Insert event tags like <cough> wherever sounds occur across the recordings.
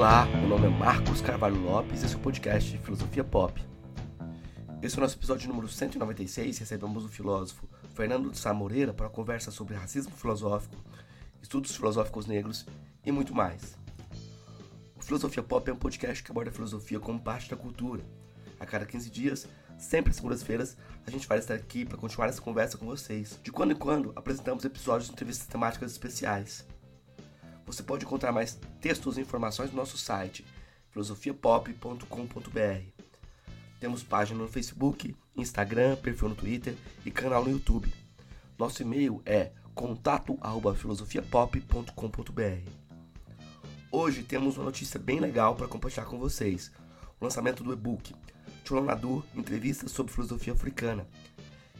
Olá, meu nome é Marcos Carvalho Lopes e esse é o podcast Filosofia Pop. Esse é o nosso episódio número 196 recebemos o filósofo Fernando de Sá Moreira para uma conversa sobre racismo filosófico, estudos filosóficos negros e muito mais. O Filosofia Pop é um podcast que aborda a filosofia como parte da cultura. A cada 15 dias, sempre às segundas-feiras, a gente vai estar aqui para continuar essa conversa com vocês. De quando em quando, apresentamos episódios de entrevistas temáticas especiais. Você pode encontrar mais textos e informações no nosso site filosofiapop.com.br. Temos página no Facebook, Instagram, perfil no Twitter e canal no YouTube. Nosso e-mail é contato@filosofiapop.com.br. Hoje temos uma notícia bem legal para compartilhar com vocês: o lançamento do e-book Cholonadu Entrevistas sobre Filosofia Africana.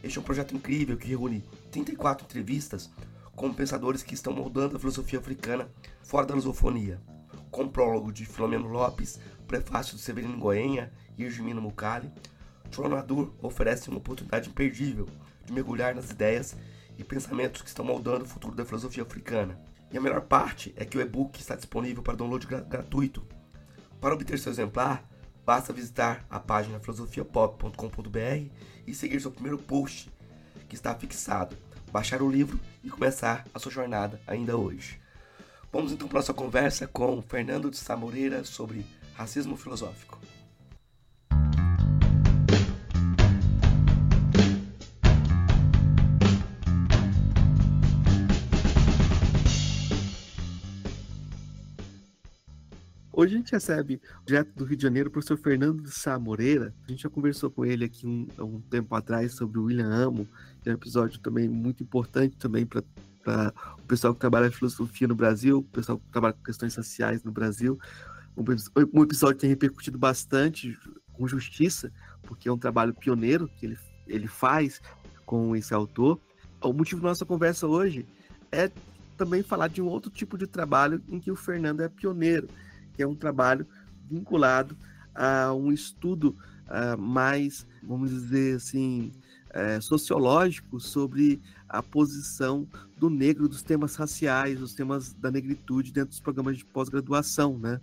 Este é um projeto incrível que reúne 34 entrevistas com pensadores que estão moldando a filosofia africana fora da lusofonia, com prólogo de Filomeno Lopes, prefácio de Severino Goenha e Irgimino Mucali, Tronadur oferece uma oportunidade imperdível de mergulhar nas ideias e pensamentos que estão moldando o futuro da filosofia africana. E a melhor parte é que o e-book está disponível para download gratuito. Para obter seu exemplar, basta visitar a página filosofiapop.com.br e seguir seu primeiro post, que está fixado baixar o livro e começar a sua jornada ainda hoje. Vamos então para a nossa conversa com Fernando de Samoreira sobre racismo filosófico. Hoje a gente recebe, direto do Rio de Janeiro, o professor Fernando de Sá Moreira. A gente já conversou com ele aqui um, um tempo atrás sobre o William Amo, que é um episódio também muito importante também para o pessoal que trabalha em filosofia no Brasil, o pessoal que trabalha com questões sociais no Brasil. Um, um episódio que tem repercutido bastante com justiça, porque é um trabalho pioneiro que ele, ele faz com esse autor. O motivo da nossa conversa hoje é também falar de um outro tipo de trabalho em que o Fernando é pioneiro, que é um trabalho vinculado a um estudo uh, mais, vamos dizer assim, uh, sociológico sobre a posição do negro dos temas raciais, dos temas da negritude dentro dos programas de pós-graduação, né?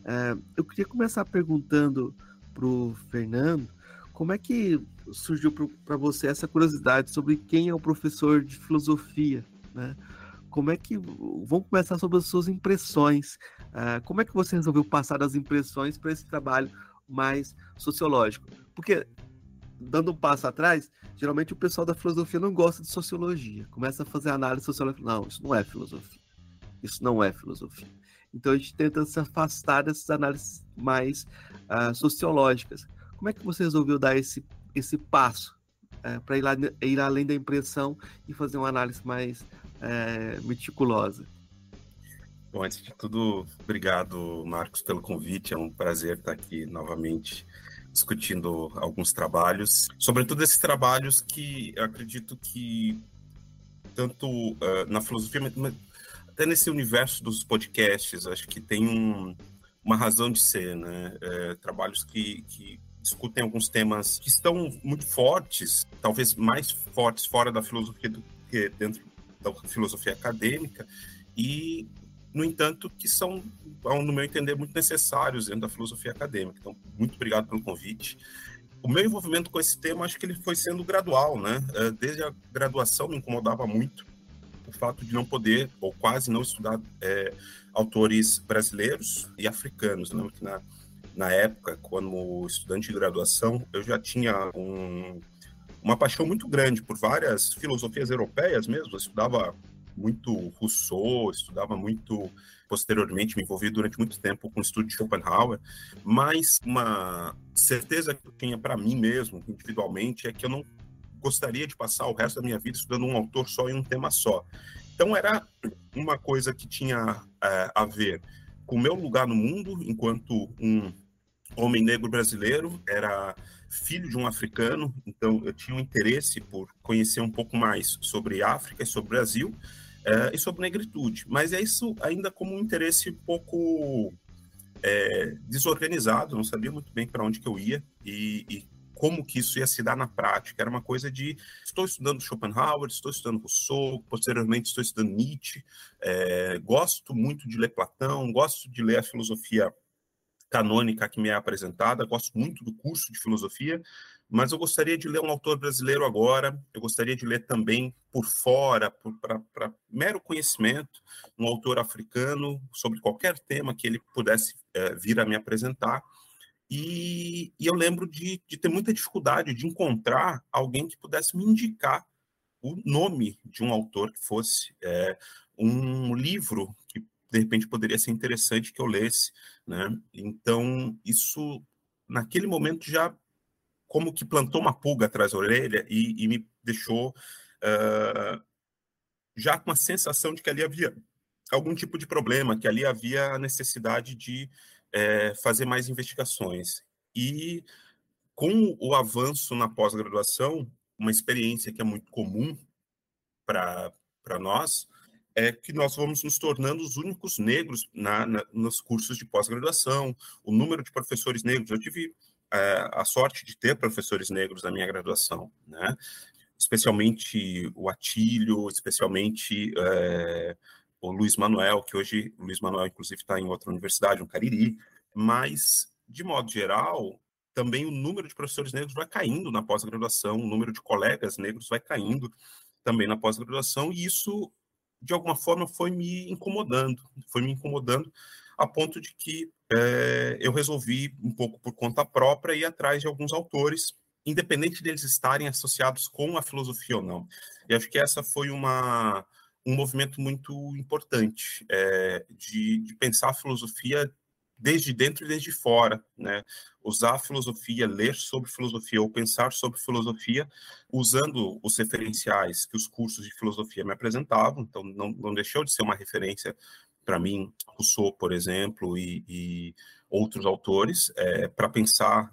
Uh, eu queria começar perguntando para o Fernando como é que surgiu para você essa curiosidade sobre quem é o professor de filosofia, né? Como é que vamos começar sobre as suas impressões Uh, como é que você resolveu passar as impressões para esse trabalho mais sociológico? Porque, dando um passo atrás, geralmente o pessoal da filosofia não gosta de sociologia, começa a fazer análise sociológica. Não, isso não é filosofia. Isso não é filosofia. Então a gente tenta se afastar dessas análises mais uh, sociológicas. Como é que você resolveu dar esse, esse passo uh, para ir, ir, além da impressão e fazer uma análise mais uh, meticulosa? Bom, antes de tudo, obrigado, Marcos, pelo convite. É um prazer estar aqui novamente discutindo alguns trabalhos, sobretudo esses trabalhos que acredito que tanto uh, na filosofia, mas até nesse universo dos podcasts, acho que tem um, uma razão de ser, né? É, trabalhos que, que discutem alguns temas que estão muito fortes, talvez mais fortes fora da filosofia do que dentro da filosofia acadêmica, e no entanto, que são, no meu entender, muito necessários dentro da filosofia acadêmica. Então, muito obrigado pelo convite. O meu envolvimento com esse tema, acho que ele foi sendo gradual, né? É, desde a graduação me incomodava muito o fato de não poder, ou quase não estudar é, autores brasileiros e africanos. Né? Na, na época, quando estudante de graduação, eu já tinha um, uma paixão muito grande por várias filosofias europeias mesmo. Eu estudava muito Rousseau, estudava muito posteriormente, me envolvi durante muito tempo com o estudo de Schopenhauer, mas uma certeza que eu tinha para mim mesmo, individualmente, é que eu não gostaria de passar o resto da minha vida estudando um autor só em um tema só. Então era uma coisa que tinha é, a ver com o meu lugar no mundo enquanto um homem negro brasileiro, era filho de um africano, então eu tinha um interesse por conhecer um pouco mais sobre África e sobre Brasil, é, e sobre negritude. Mas é isso ainda como um interesse um pouco é, desorganizado, não sabia muito bem para onde que eu ia e, e, como que isso ia se dar na prática. Era uma coisa de estou estudando Schopenhauer, estou estudando Rousseau, posteriormente estou estudando Nietzsche, é, gosto muito de ler Platão, gosto de ler a filosofia canônica que me é apresentada, gosto muito do curso de filosofia, mas eu gostaria de ler um autor brasileiro agora, eu gostaria de ler também por fora, para mero conhecimento, um autor africano sobre qualquer tema que ele pudesse é, vir a me apresentar. E, e eu lembro de, de, ter muita dificuldade de encontrar alguém que pudesse me indicar o nome de um autor que fosse é, um livro que de repente poderia ser interessante que eu lesse, né? Então isso naquele momento já como que plantou uma pulga atrás da orelha e, e me deixou uh, já com a sensação de que ali havia algum tipo de problema, que ali havia a necessidade de é, fazer mais investigações. E com o avanço na pós-graduação, uma experiência que é muito comum para nós, é que nós vamos nos tornando os únicos negros na, na nos cursos de pós-graduação, o número de professores negros. Eu tive é, a sorte de ter professores negros na minha graduação, né? especialmente o Atílio, especialmente é, o Luiz Manuel, que hoje o Luiz Manuel, inclusive, está em outra universidade, no Cariri, mas, de modo geral, também o número de professores negros vai caindo na pós-graduação, o número de colegas negros vai caindo também na pós-graduação, e isso, de alguma forma, foi me incomodando, foi me incomodando a ponto de que é, eu resolvi, um pouco por conta própria, ir atrás de alguns autores, independente deles estarem associados com a filosofia ou não. E acho que essa foi uma, um movimento muito importante é, de, de pensar a filosofia desde dentro e desde fora, né? Usar a filosofia, ler sobre filosofia ou pensar sobre filosofia, usando os referenciais que os cursos de filosofia me apresentavam. Então, não, não deixou de ser uma referência para mim, Rousseau, por exemplo, e, e outros autores, é, para pensar.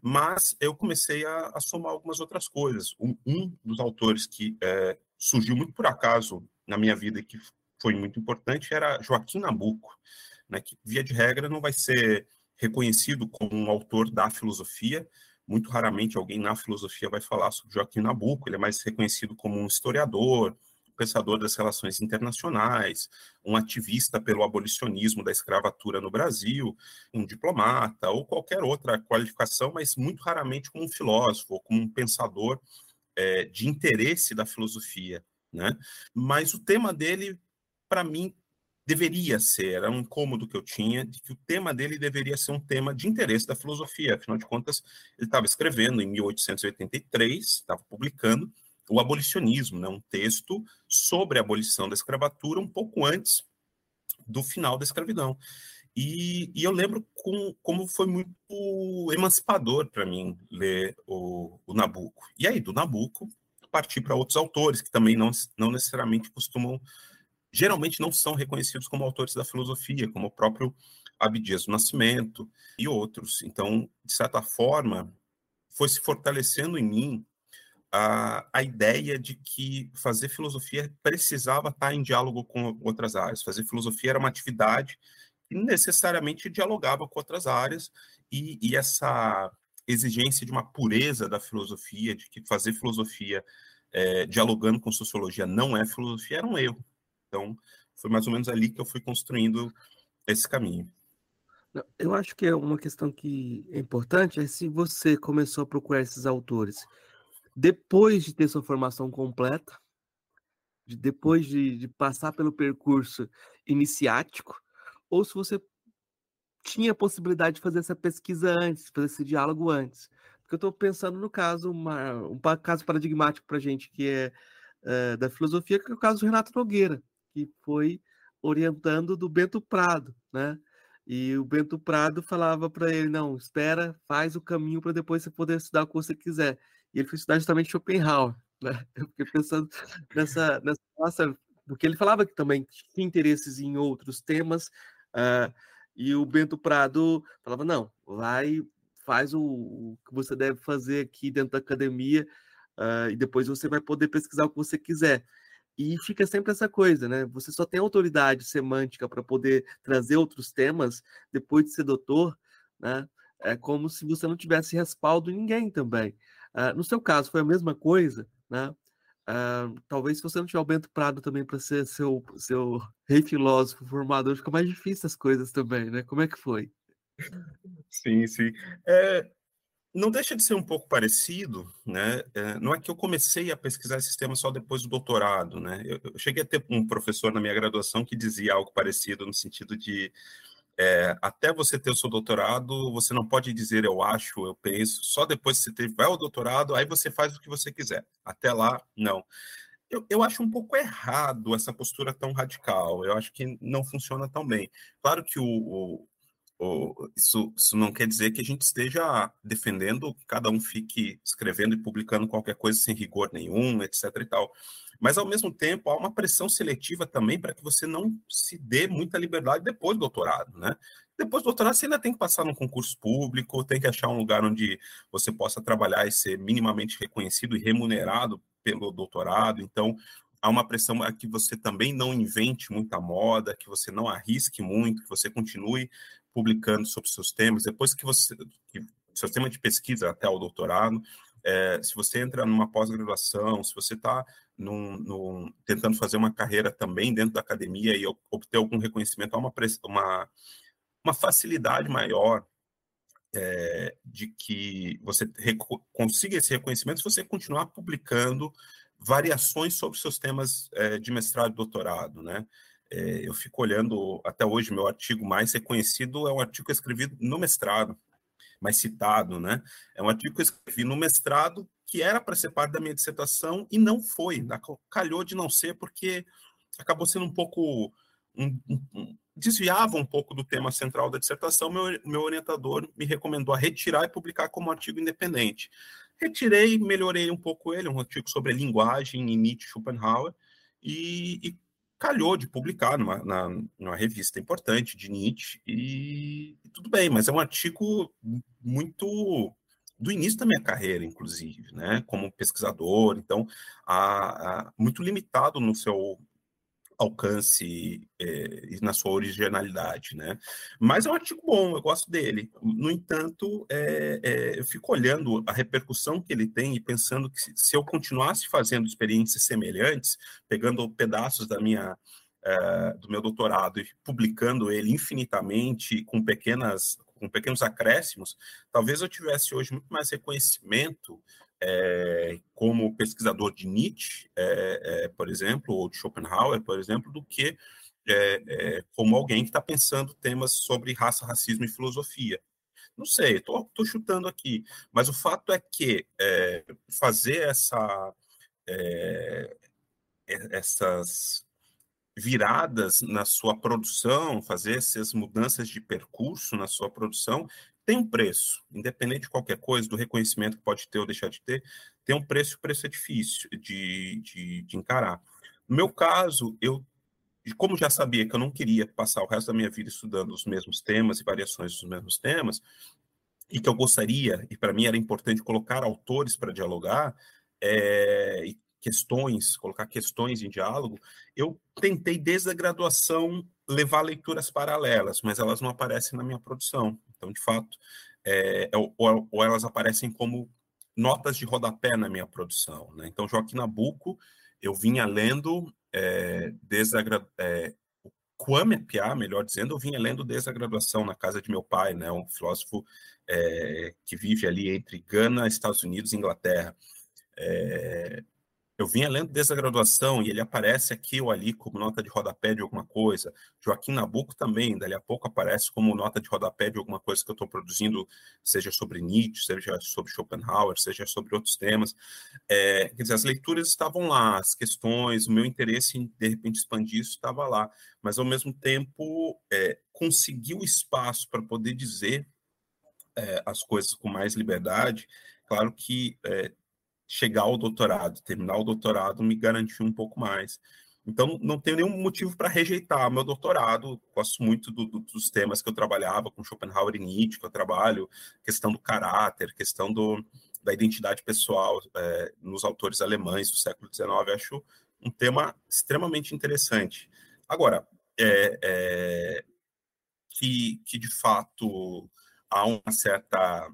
Mas eu comecei a, a, somar algumas outras coisas. Um, um dos autores que é, surgiu muito por acaso na minha vida e que foi muito importante era Joaquim Nabuco, né, que, via de regra, não vai ser reconhecido como um autor da filosofia, muito raramente alguém na filosofia vai falar sobre Joaquim Nabuco, ele é mais reconhecido como um historiador, pensador das relações internacionais, um ativista pelo abolicionismo da escravatura no Brasil, um diplomata ou qualquer outra qualificação, mas muito raramente como um filósofo, ou como um pensador é, de interesse da filosofia. Né? Mas o tema dele, para mim, deveria ser, era um incômodo que eu tinha, de que o tema dele deveria ser um tema de interesse da filosofia. Afinal de contas, ele estava escrevendo em 1883, estava publicando, o abolicionismo, né, um texto sobre a abolição da escravatura um pouco antes do final da escravidão. E, e eu lembro com, como foi muito emancipador para mim ler o, o, Nabucco. E aí, do Nabucco, partir para outros autores que também não, não necessariamente costumam, geralmente não são reconhecidos como autores da filosofia, como o próprio Abdias do Nascimento e outros. Então, de certa forma, foi se fortalecendo em mim a, a ideia de que fazer filosofia precisava estar em diálogo com outras áreas. Fazer filosofia era uma atividade que necessariamente dialogava com outras áreas, e, e essa exigência de uma pureza da filosofia, de que fazer filosofia é, dialogando com sociologia não é filosofia, era um erro. Então, foi mais ou menos ali que eu fui construindo esse caminho. Eu acho que é uma questão que é importante é se você começou a procurar esses autores depois de ter sua formação completa, de, depois de, de passar pelo percurso iniciático, ou se você tinha a possibilidade de fazer essa pesquisa antes, fazer esse diálogo antes. Porque eu estou pensando no caso, uma, um caso paradigmático para a gente, que é, é, da filosofia, que é o caso do Renato Nogueira, que foi orientando do Bento Prado, né? E o Bento Prado falava para ele: não, espera, faz o caminho para depois você poder estudar o que você quiser e ele foi estudar justamente Schopenhauer. <laughs> Né? Eu fiquei pensando nessa, nessa nossa, porque ele falava que também tinha interesses em outros temas, uh, e o Bento Prado falava: não, vai, faz o, o, que você deve fazer aqui dentro da academia, uh, e depois você vai poder pesquisar o que você quiser. E fica sempre essa coisa, né? Você só tem autoridade semântica para poder trazer outros temas depois de ser doutor, né? é como se você não tivesse respaldo em ninguém também. Uh, no seu caso, foi a mesma coisa, né? Uh, talvez se você não tiver o Bento Prado também para ser seu, seu rei filósofo formador, fica mais difícil as coisas também, né? Como é que foi? Sim, sim. É, não deixa de ser um pouco parecido, né? É, não é que eu comecei a pesquisar esse tema só depois do doutorado, né? Eu, eu, cheguei a ter um professor na minha graduação que dizia algo parecido no sentido de é, até você ter o seu doutorado, você não pode dizer eu acho, eu penso, só depois que você tiver o doutorado, aí você faz o que você quiser. Até lá, não. Eu, eu acho um pouco errado essa postura tão radical. Eu acho que não funciona tão bem. Claro que o, o isso, isso não quer dizer que a gente esteja defendendo que cada um fique escrevendo e publicando qualquer coisa sem rigor nenhum, etc. e tal. Mas, ao mesmo tempo, há uma pressão seletiva também para que você não se dê muita liberdade depois do doutorado, né? Depois do doutorado, você ainda tem que passar num concurso público, tem que achar um lugar onde você possa trabalhar e ser minimamente reconhecido e remunerado pelo doutorado. Então, há uma pressão a que você também não invente muita moda, que você não arrisque muito, que você continue publicando sobre seus temas. Depois que você, que seu tema de pesquisa até o doutorado, é, se você entra numa pós-graduação, se você está tentando fazer uma carreira também dentro da academia e obter algum reconhecimento, há uma, uma, uma facilidade maior é, de que você consiga esse reconhecimento se você continuar publicando variações sobre seus temas é, de mestrado e doutorado, né? É, eu fico olhando, até hoje, meu artigo mais reconhecido é um artigo que eu escrevi no mestrado, mais citado, né? É um artigo que eu escrevi no mestrado que era para ser parte da minha dissertação e não foi, calhou de não ser porque acabou sendo um pouco um, um, desviava um pouco do tema central da dissertação, meu, meu orientador me recomendou a retirar e publicar como artigo independente. Retirei, melhorei um pouco ele, um artigo sobre linguagem em Nietzsche Schopenhauer, e, e calhou de publicar numa, na, numa revista importante de Nietzsche, e, e, tudo bem, mas é um artigo muito do início da minha carreira, inclusive, né, como pesquisador, então, a, a, muito limitado no seu alcance é, e na sua originalidade, né? Mas é um artigo bom, eu gosto dele. No entanto, é, é, eu fico olhando a repercussão que ele tem e pensando que se eu continuasse fazendo experiências semelhantes, pegando pedaços da minha do meu doutorado e publicando ele infinitamente com pequenas com pequenos acréscimos, talvez eu tivesse hoje muito mais reconhecimento é, como pesquisador de Nietzsche, é, é, por exemplo, ou de Schopenhauer, por exemplo, do que como alguém que está pensando temas sobre raça, racismo e filosofia. Não sei, estou chutando aqui, mas o fato é que fazer essa, essas viradas na sua produção, fazer essas mudanças de percurso na sua produção, tem um preço, independente de qualquer coisa, do reconhecimento que pode ter ou deixar de ter, tem um preço, o preço é difícil de, de, de encarar. No meu caso, eu, como já sabia que eu não queria passar o resto da minha vida estudando os mesmos temas e variações dos mesmos temas, e que eu gostaria, e para mim era importante colocar autores para dialogar, é, e questões, colocar questões em diálogo, eu tentei desde a graduação levar leituras paralelas, mas elas não aparecem na minha produção. Então, de fato, é, é ou, ou, elas aparecem como notas de rodapé na minha produção. Né? Então, Joaquim Nabuco, eu vinha lendo é, desde a, é, Kwame Piá, melhor dizendo, eu vinha lendo desde a graduação na casa de meu pai, né? um filósofo é, que vive ali entre Gana, Estados Unidos e Inglaterra. É, eu vinha lendo desde a graduação e ele aparece aqui ou ali como nota de rodapé de alguma coisa. Joaquim Nabuco também, dali a pouco aparece como nota de rodapé de alguma coisa que eu estou produzindo, seja sobre Nietzsche, seja sobre Schopenhauer, seja sobre outros temas. É, quer dizer, as leituras estavam lá, as questões, o meu interesse em, de repente, expandir isso estava lá, mas, ao mesmo tempo, é, conseguir o espaço para poder dizer é, as coisas com mais liberdade, claro que é, chegar ao doutorado, terminar o doutorado, me garantiu um pouco mais. Então, não tenho nenhum motivo para rejeitar meu doutorado. Gosto muito do, do, dos temas que eu trabalhava com Schopenhauer e Nietzsche, que eu trabalho, questão do caráter, questão do, da identidade pessoal é, nos autores alemães do século XIX. Acho um tema extremamente interessante. Agora, é, é, que, que de fato há uma certa,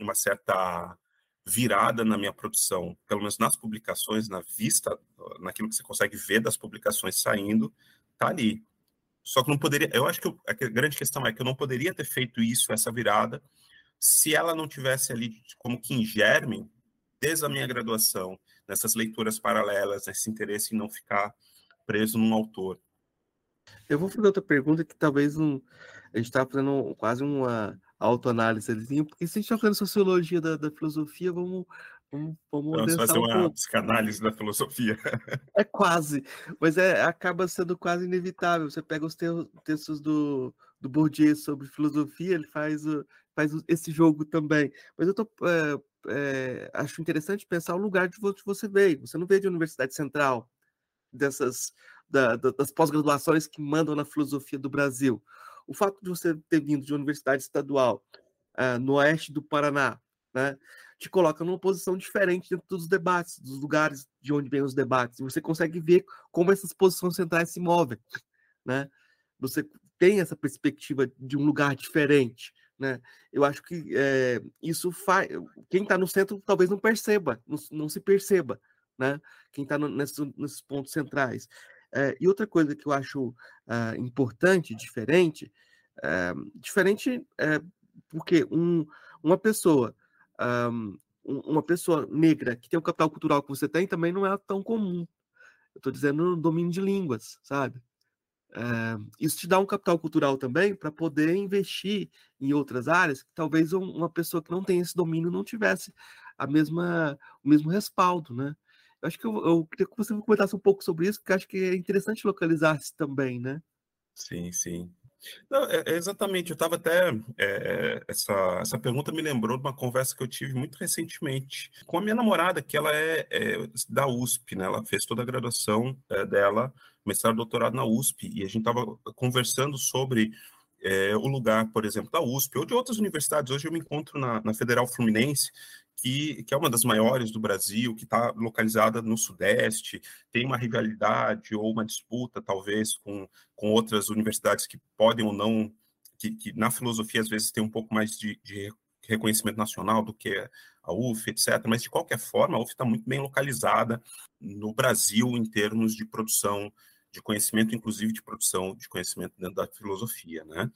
uma certa virada na minha produção, pelo menos nas publicações, na vista, naquilo que você consegue ver das publicações saindo, tá ali. Só que não poderia. Eu acho que eu, a grande questão é que eu não poderia ter feito isso, essa virada, se ela não tivesse ali como que em germe, desde a minha graduação, nessas leituras paralelas, nesse interesse em não ficar preso num autor. Eu vou fazer outra pergunta que talvez a gente está fazendo quase uma autoanálise ali, porque se a gente está falando sociologia da, da filosofia, vamos Vamos, vamos, vamos fazer um uma pouco. psicanálise da filosofia. É quase, mas é, acaba sendo quase inevitável. Você pega os textos do, do Bourdieu sobre filosofia, ele faz, faz esse jogo também. Mas eu tô, é, é, acho interessante pensar o lugar de onde você veio. Você não veio de Universidade Central, dessas da, da, das pós-graduações que mandam na filosofia do Brasil. O fato de você ter vindo de universidade estadual uh, no oeste do Paraná, né, te coloca numa posição diferente dentro dos debates, dos lugares de onde vêm os debates. E você consegue ver como essas posições centrais se movem, né? Você tem essa perspectiva de um lugar diferente, né? Eu acho que é, isso faz. Quem está no centro talvez não perceba, não, não se perceba, né? Quem está nesses, nesses pontos centrais. É, e outra coisa que eu acho uh, importante, diferente, uh, diferente é porque um, uma pessoa um, uma pessoa negra que tem o capital cultural que você tem também não é tão comum. Eu estou dizendo no domínio de línguas, sabe? É, isso te dá um capital cultural também para poder investir em outras áreas que talvez uma pessoa que não tem esse domínio não tivesse a mesma, o mesmo respaldo, né? Acho que eu, eu queria que você comentasse um pouco sobre isso, porque acho que é interessante localizar-se também, né? Sim, sim. Não, é, é exatamente, eu estava até. É, essa, essa pergunta me lembrou de uma conversa que eu tive muito recentemente com a minha namorada, que ela é, é da USP, né? Ela fez toda a graduação é, dela, mestrado e doutorado na USP, e a gente estava conversando sobre é, o lugar, por exemplo, da USP ou de outras universidades. Hoje eu me encontro na, na Federal Fluminense, que, que, é uma das maiores do Brasil, que está localizada no Sudeste, tem uma rivalidade ou uma disputa, talvez, com, com outras universidades que podem ou não, que, que na filosofia às vezes tem um pouco mais de, de reconhecimento nacional do que a UF, etc. Mas, de qualquer forma, a UF está muito bem localizada no Brasil em termos de produção de conhecimento, inclusive de produção de conhecimento dentro da filosofia, né?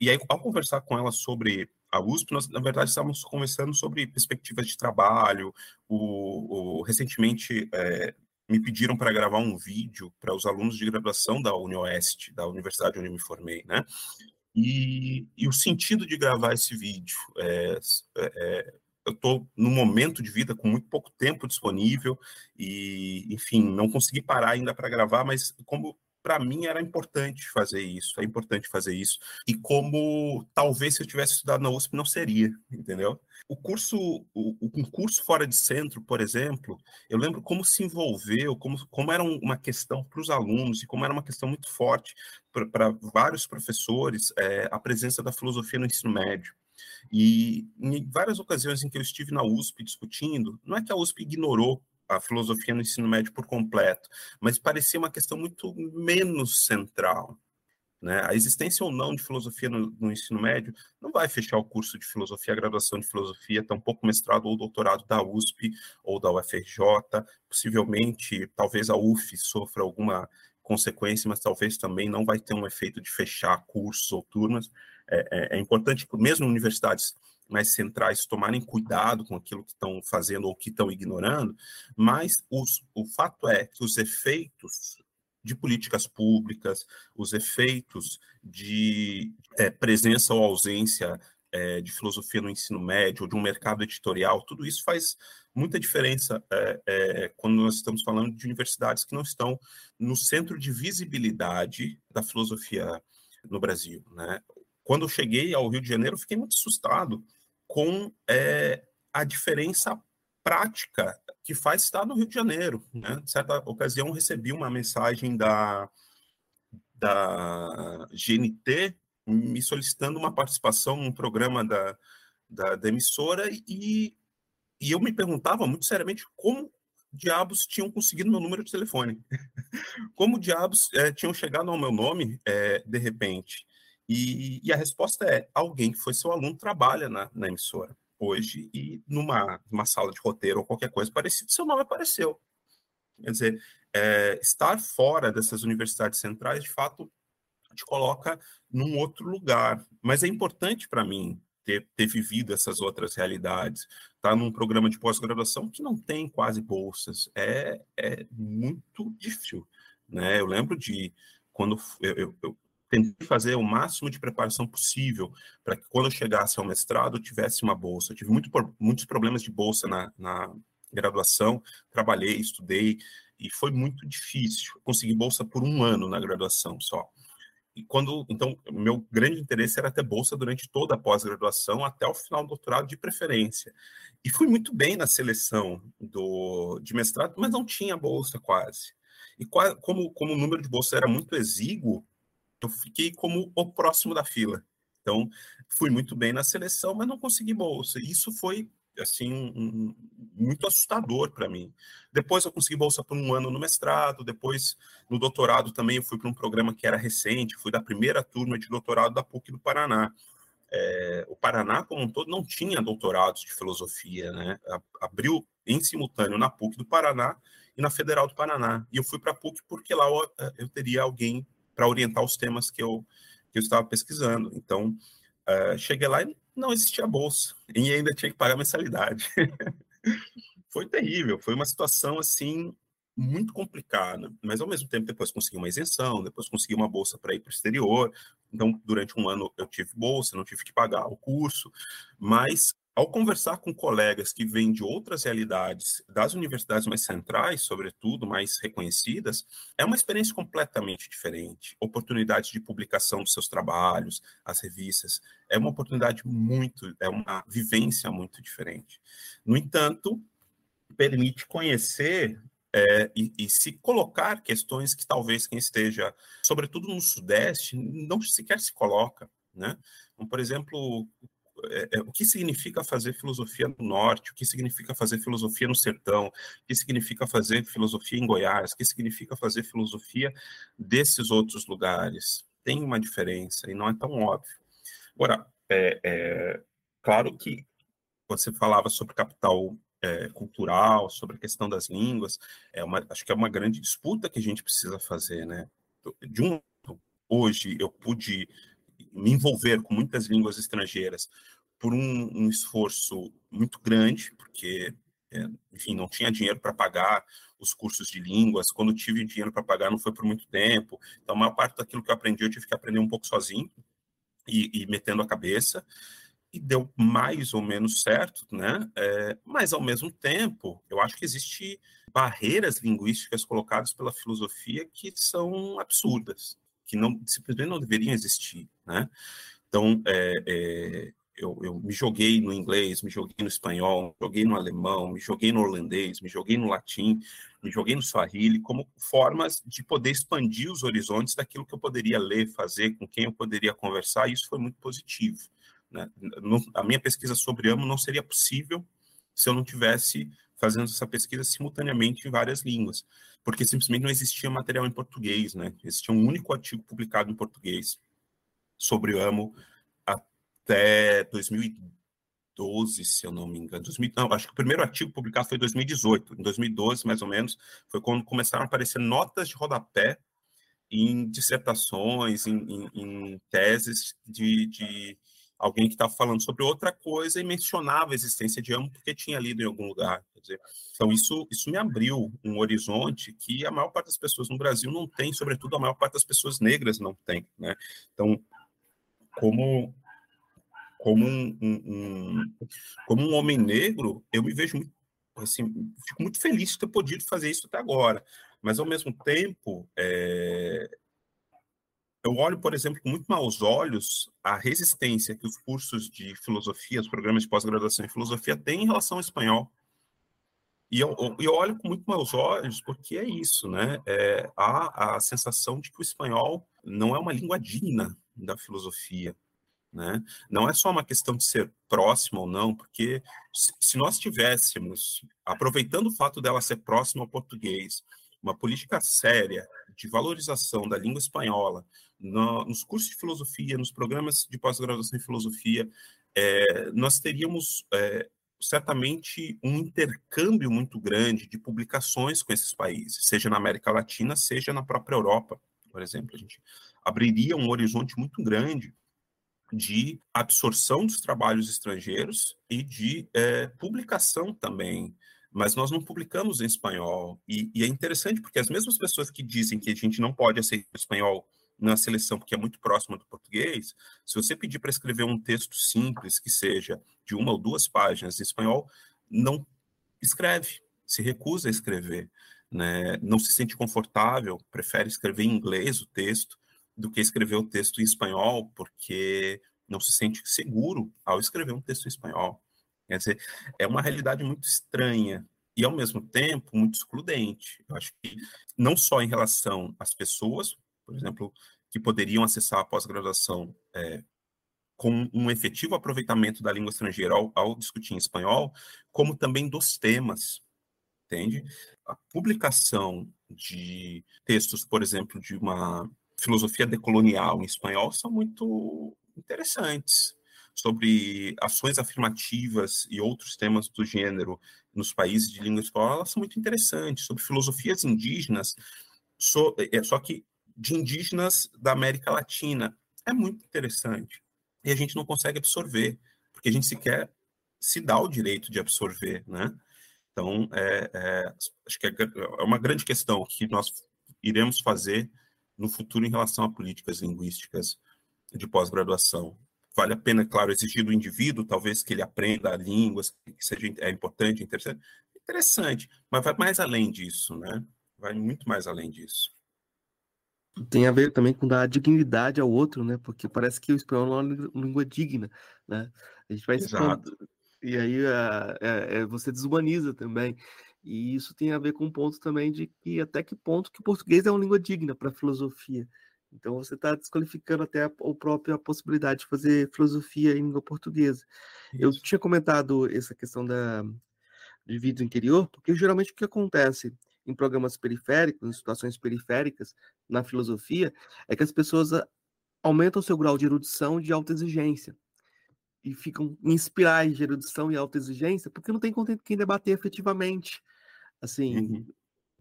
E aí, ao conversar com ela sobre a USP, nós, na verdade, estávamos conversando sobre perspectivas de trabalho. O, o recentemente, é, me pediram para gravar um vídeo para os alunos de graduação da UniOeste, da universidade onde eu me formei, né? E, e o sentido de gravar esse vídeo é, é eu estou num momento de vida com muito pouco tempo disponível e, enfim, não consegui parar ainda para gravar, mas como para mim era importante fazer isso, é importante fazer isso. E como talvez se eu tivesse estudado na USP não seria, entendeu? O curso, o, curso fora de centro, por exemplo, eu lembro como se envolveu, como, como era uma questão para os alunos e como era uma questão muito forte para vários professores é, a presença da filosofia no ensino médio. E em várias ocasiões em que eu estive na USP discutindo, não é que a USP ignorou a filosofia no ensino médio por completo, mas parecia uma questão muito menos central. Né? A existência ou não de filosofia no, no, ensino médio não vai fechar o curso de filosofia, a graduação de filosofia, tampouco mestrado ou doutorado da USP ou da UFRJ. Possivelmente, talvez a UF sofra alguma consequência, mas talvez também não vai ter um efeito de fechar cursos ou turmas. É, é, é importante, mesmo universidades mais centrais tomarem cuidado com aquilo que estão fazendo ou que estão ignorando, mas os, o fato é que os efeitos de políticas públicas, os efeitos de é, presença ou ausência é, de filosofia no ensino médio, ou de um mercado editorial, tudo isso faz muita diferença é, é, quando nós estamos falando de universidades que não estão no centro de visibilidade da filosofia no Brasil. Né? Quando eu cheguei ao Rio de Janeiro, fiquei muito assustado com é, a diferença prática que faz estar no Rio de Janeiro. Né? Em certa ocasião, recebi uma mensagem da, da GNT me solicitando uma participação num programa da, da, da emissora e, e eu me perguntava muito seriamente como diabos tinham conseguido meu número de telefone. <laughs> como diabos é, tinham chegado ao meu nome é, de repente. E, e, a resposta é: alguém que foi seu aluno trabalha na, na emissora hoje e numa, numa sala de roteiro ou qualquer coisa parecido, seu nome apareceu. Quer dizer, é, estar fora dessas universidades centrais, de fato, te coloca num outro lugar. Mas é importante para mim ter, ter vivido essas outras realidades. Tá num programa de pós-graduação que não tem quase bolsas. É, é muito difícil. Né? Eu lembro de quando eu, eu, eu tentei fazer o máximo de preparação possível para que quando eu chegasse ao mestrado eu tivesse uma bolsa. Eu tive muito, muitos problemas de bolsa na, na graduação, trabalhei, estudei, e foi muito difícil. Consegui bolsa por um ano na graduação só. E quando, então, meu grande interesse era ter bolsa durante toda a pós-graduação até o final do doutorado de preferência. E fui muito bem na seleção do de mestrado, mas não tinha bolsa quase. E como, como o número de bolsas era muito exíguo, eu fiquei como o próximo da fila. Então, fui muito bem na seleção, mas não consegui bolsa. Isso foi assim um, muito assustador para mim. Depois eu consegui bolsa por um ano no mestrado, depois no doutorado também eu fui para um programa que era recente, fui da primeira turma de doutorado da PUC do Paraná. É, o Paraná como um todo não tinha doutorados de filosofia, né? Abriu em simultâneo na PUC do Paraná e na Federal do Paraná. E eu fui para a PUC porque lá eu, eu teria alguém para orientar os temas que eu, que eu estava pesquisando. Então, uh, cheguei lá e não existia bolsa e ainda tinha que pagar mensalidade. <laughs> foi terrível, foi uma situação assim muito complicada, mas ao mesmo tempo depois consegui uma isenção, depois consegui uma bolsa para ir para o exterior. Então, durante um ano eu tive bolsa, não tive que pagar o curso, mas ao conversar com colegas que vêm de outras realidades, das universidades mais centrais, sobretudo, mais reconhecidas, é uma experiência completamente diferente. Oportunidade de publicação dos seus trabalhos, as revistas, é uma oportunidade muito, é uma vivência muito diferente. No entanto, permite conhecer é, e, e, se colocar questões que talvez quem esteja, sobretudo no Sudeste, não sequer se coloca. Né? Então, por exemplo, é, é, o que significa fazer filosofia no norte, o que significa fazer filosofia no sertão, o que significa fazer filosofia em Goiás, o que significa fazer filosofia desses outros lugares. Tem uma diferença e não é tão óbvio. Agora, é, é claro que você falava sobre capital é, cultural, sobre a questão das línguas, é uma, acho que é uma grande disputa que a gente precisa fazer, né? De um hoje eu pude me envolver com muitas línguas estrangeiras por um, um esforço muito grande, porque, é, enfim, não tinha dinheiro para pagar os cursos de línguas. Quando tive dinheiro para pagar, não foi por muito tempo. Então, a maior parte daquilo que eu aprendi, eu tive que aprender um pouco sozinho e, e metendo a cabeça. E deu mais ou menos certo, né? É, mas, ao mesmo tempo, eu acho que existe barreiras linguísticas colocadas pela filosofia que são absurdas que não simplesmente não deveriam existir, né? Então, é, é, eu, eu, me joguei no inglês, me joguei no espanhol, joguei no alemão, me joguei no holandês, me joguei no latim, me joguei no swahili, como formas de poder expandir os horizontes daquilo que eu poderia ler, fazer, com quem eu poderia conversar, e isso foi muito positivo. Né? a minha pesquisa sobre AMO não seria possível se eu não tivesse fazendo essa pesquisa simultaneamente em várias línguas porque simplesmente não existia material em português, né? Existia um único artigo publicado em português sobre o AMO até 2012, se eu não me engano. 2000, não, acho que o primeiro artigo publicado foi em 2018. Em 2012, mais ou menos, foi quando começaram a aparecer notas de rodapé em dissertações, em, em, em teses de, de alguém que estava falando sobre outra coisa e mencionava a existência de amo porque tinha lido em algum lugar. Dizer, então, isso, isso me abriu um horizonte que a maior parte das pessoas no Brasil não tem, sobretudo a maior parte das pessoas negras não tem. Né? Então, como, como, um, um, como um homem negro, eu me vejo muito, assim, fico muito feliz de ter podido fazer isso até agora. Mas, ao mesmo tempo, é, eu olho, por exemplo, com muito maus olhos a resistência que os cursos de filosofia, os programas de pós-graduação em filosofia têm em relação ao espanhol. E eu, eu, olho com muito maus olhos porque é isso, né? É, há a sensação de que o espanhol não é uma língua digna da filosofia, né? Não é só uma questão de ser próximo ou não, porque se nós tivéssemos, aproveitando o fato dela ser próxima ao português, uma política séria de valorização da língua espanhola no, nos cursos de filosofia, nos programas de pós-graduação em filosofia, é, nós teríamos é, certamente um intercâmbio muito grande de publicações com esses países, seja na América Latina, seja na própria Europa, por exemplo. A gente abriria um horizonte muito grande de absorção dos trabalhos estrangeiros e de é, publicação também. Mas nós não publicamos em espanhol. E, e, é interessante porque as mesmas pessoas que dizem que a gente não pode aceitar o espanhol na seleção porque é muito próxima do português, se você pedir para escrever um texto simples, que seja de uma ou duas páginas em espanhol, não escreve, se recusa a escrever. Né? Não se sente confortável, prefere escrever em inglês o texto do que escrever o texto em espanhol, porque não se sente seguro ao escrever um texto em espanhol. Quer dizer, é uma realidade muito estranha e, ao mesmo tempo, muito excludente. Eu acho que não só em relação às pessoas, por exemplo, que poderiam acessar a pós-graduação é, com um efetivo aproveitamento da língua estrangeira ao, ao, discutir em espanhol, como também dos temas, entende? A publicação de textos, por exemplo, de uma filosofia decolonial em espanhol são muito interessantes sobre ações afirmativas e outros temas do gênero nos países de língua espanhola são muito interessantes sobre filosofias indígenas so, é, só que de indígenas da América Latina. É muito interessante. E a gente não consegue absorver porque a gente sequer se dá o direito de absorver né? Então é, é acho que é, é uma grande questão que nós iremos fazer no futuro em relação a políticas linguísticas de pós-graduação. Vale a pena, claro, exigir do indivíduo, talvez que ele aprenda línguas, que seja é importante, interessante, interessante, mas vai mais além disso, né? Vai muito mais além disso. Tem a ver também com dar dignidade ao outro, né? Porque parece que o espanhol é uma língua digna, né? A gente vai Exato. E aí é, é, é, você desumaniza também. E isso tem a ver com um ponto também de que até que ponto que o português é uma língua digna para a filosofia. Então você está desqualificando até a, a própria possibilidade de fazer filosofia em língua portuguesa. Isso. Eu tinha comentado essa questão da, de vida interior, porque geralmente o que acontece em programas periféricos, em situações periféricas, na filosofia, é que as pessoas aumentam o seu grau de erudição de alta exigência e ficam em espirais de erudição e alta exigência porque não tem quem debater efetivamente. Assim, uhum.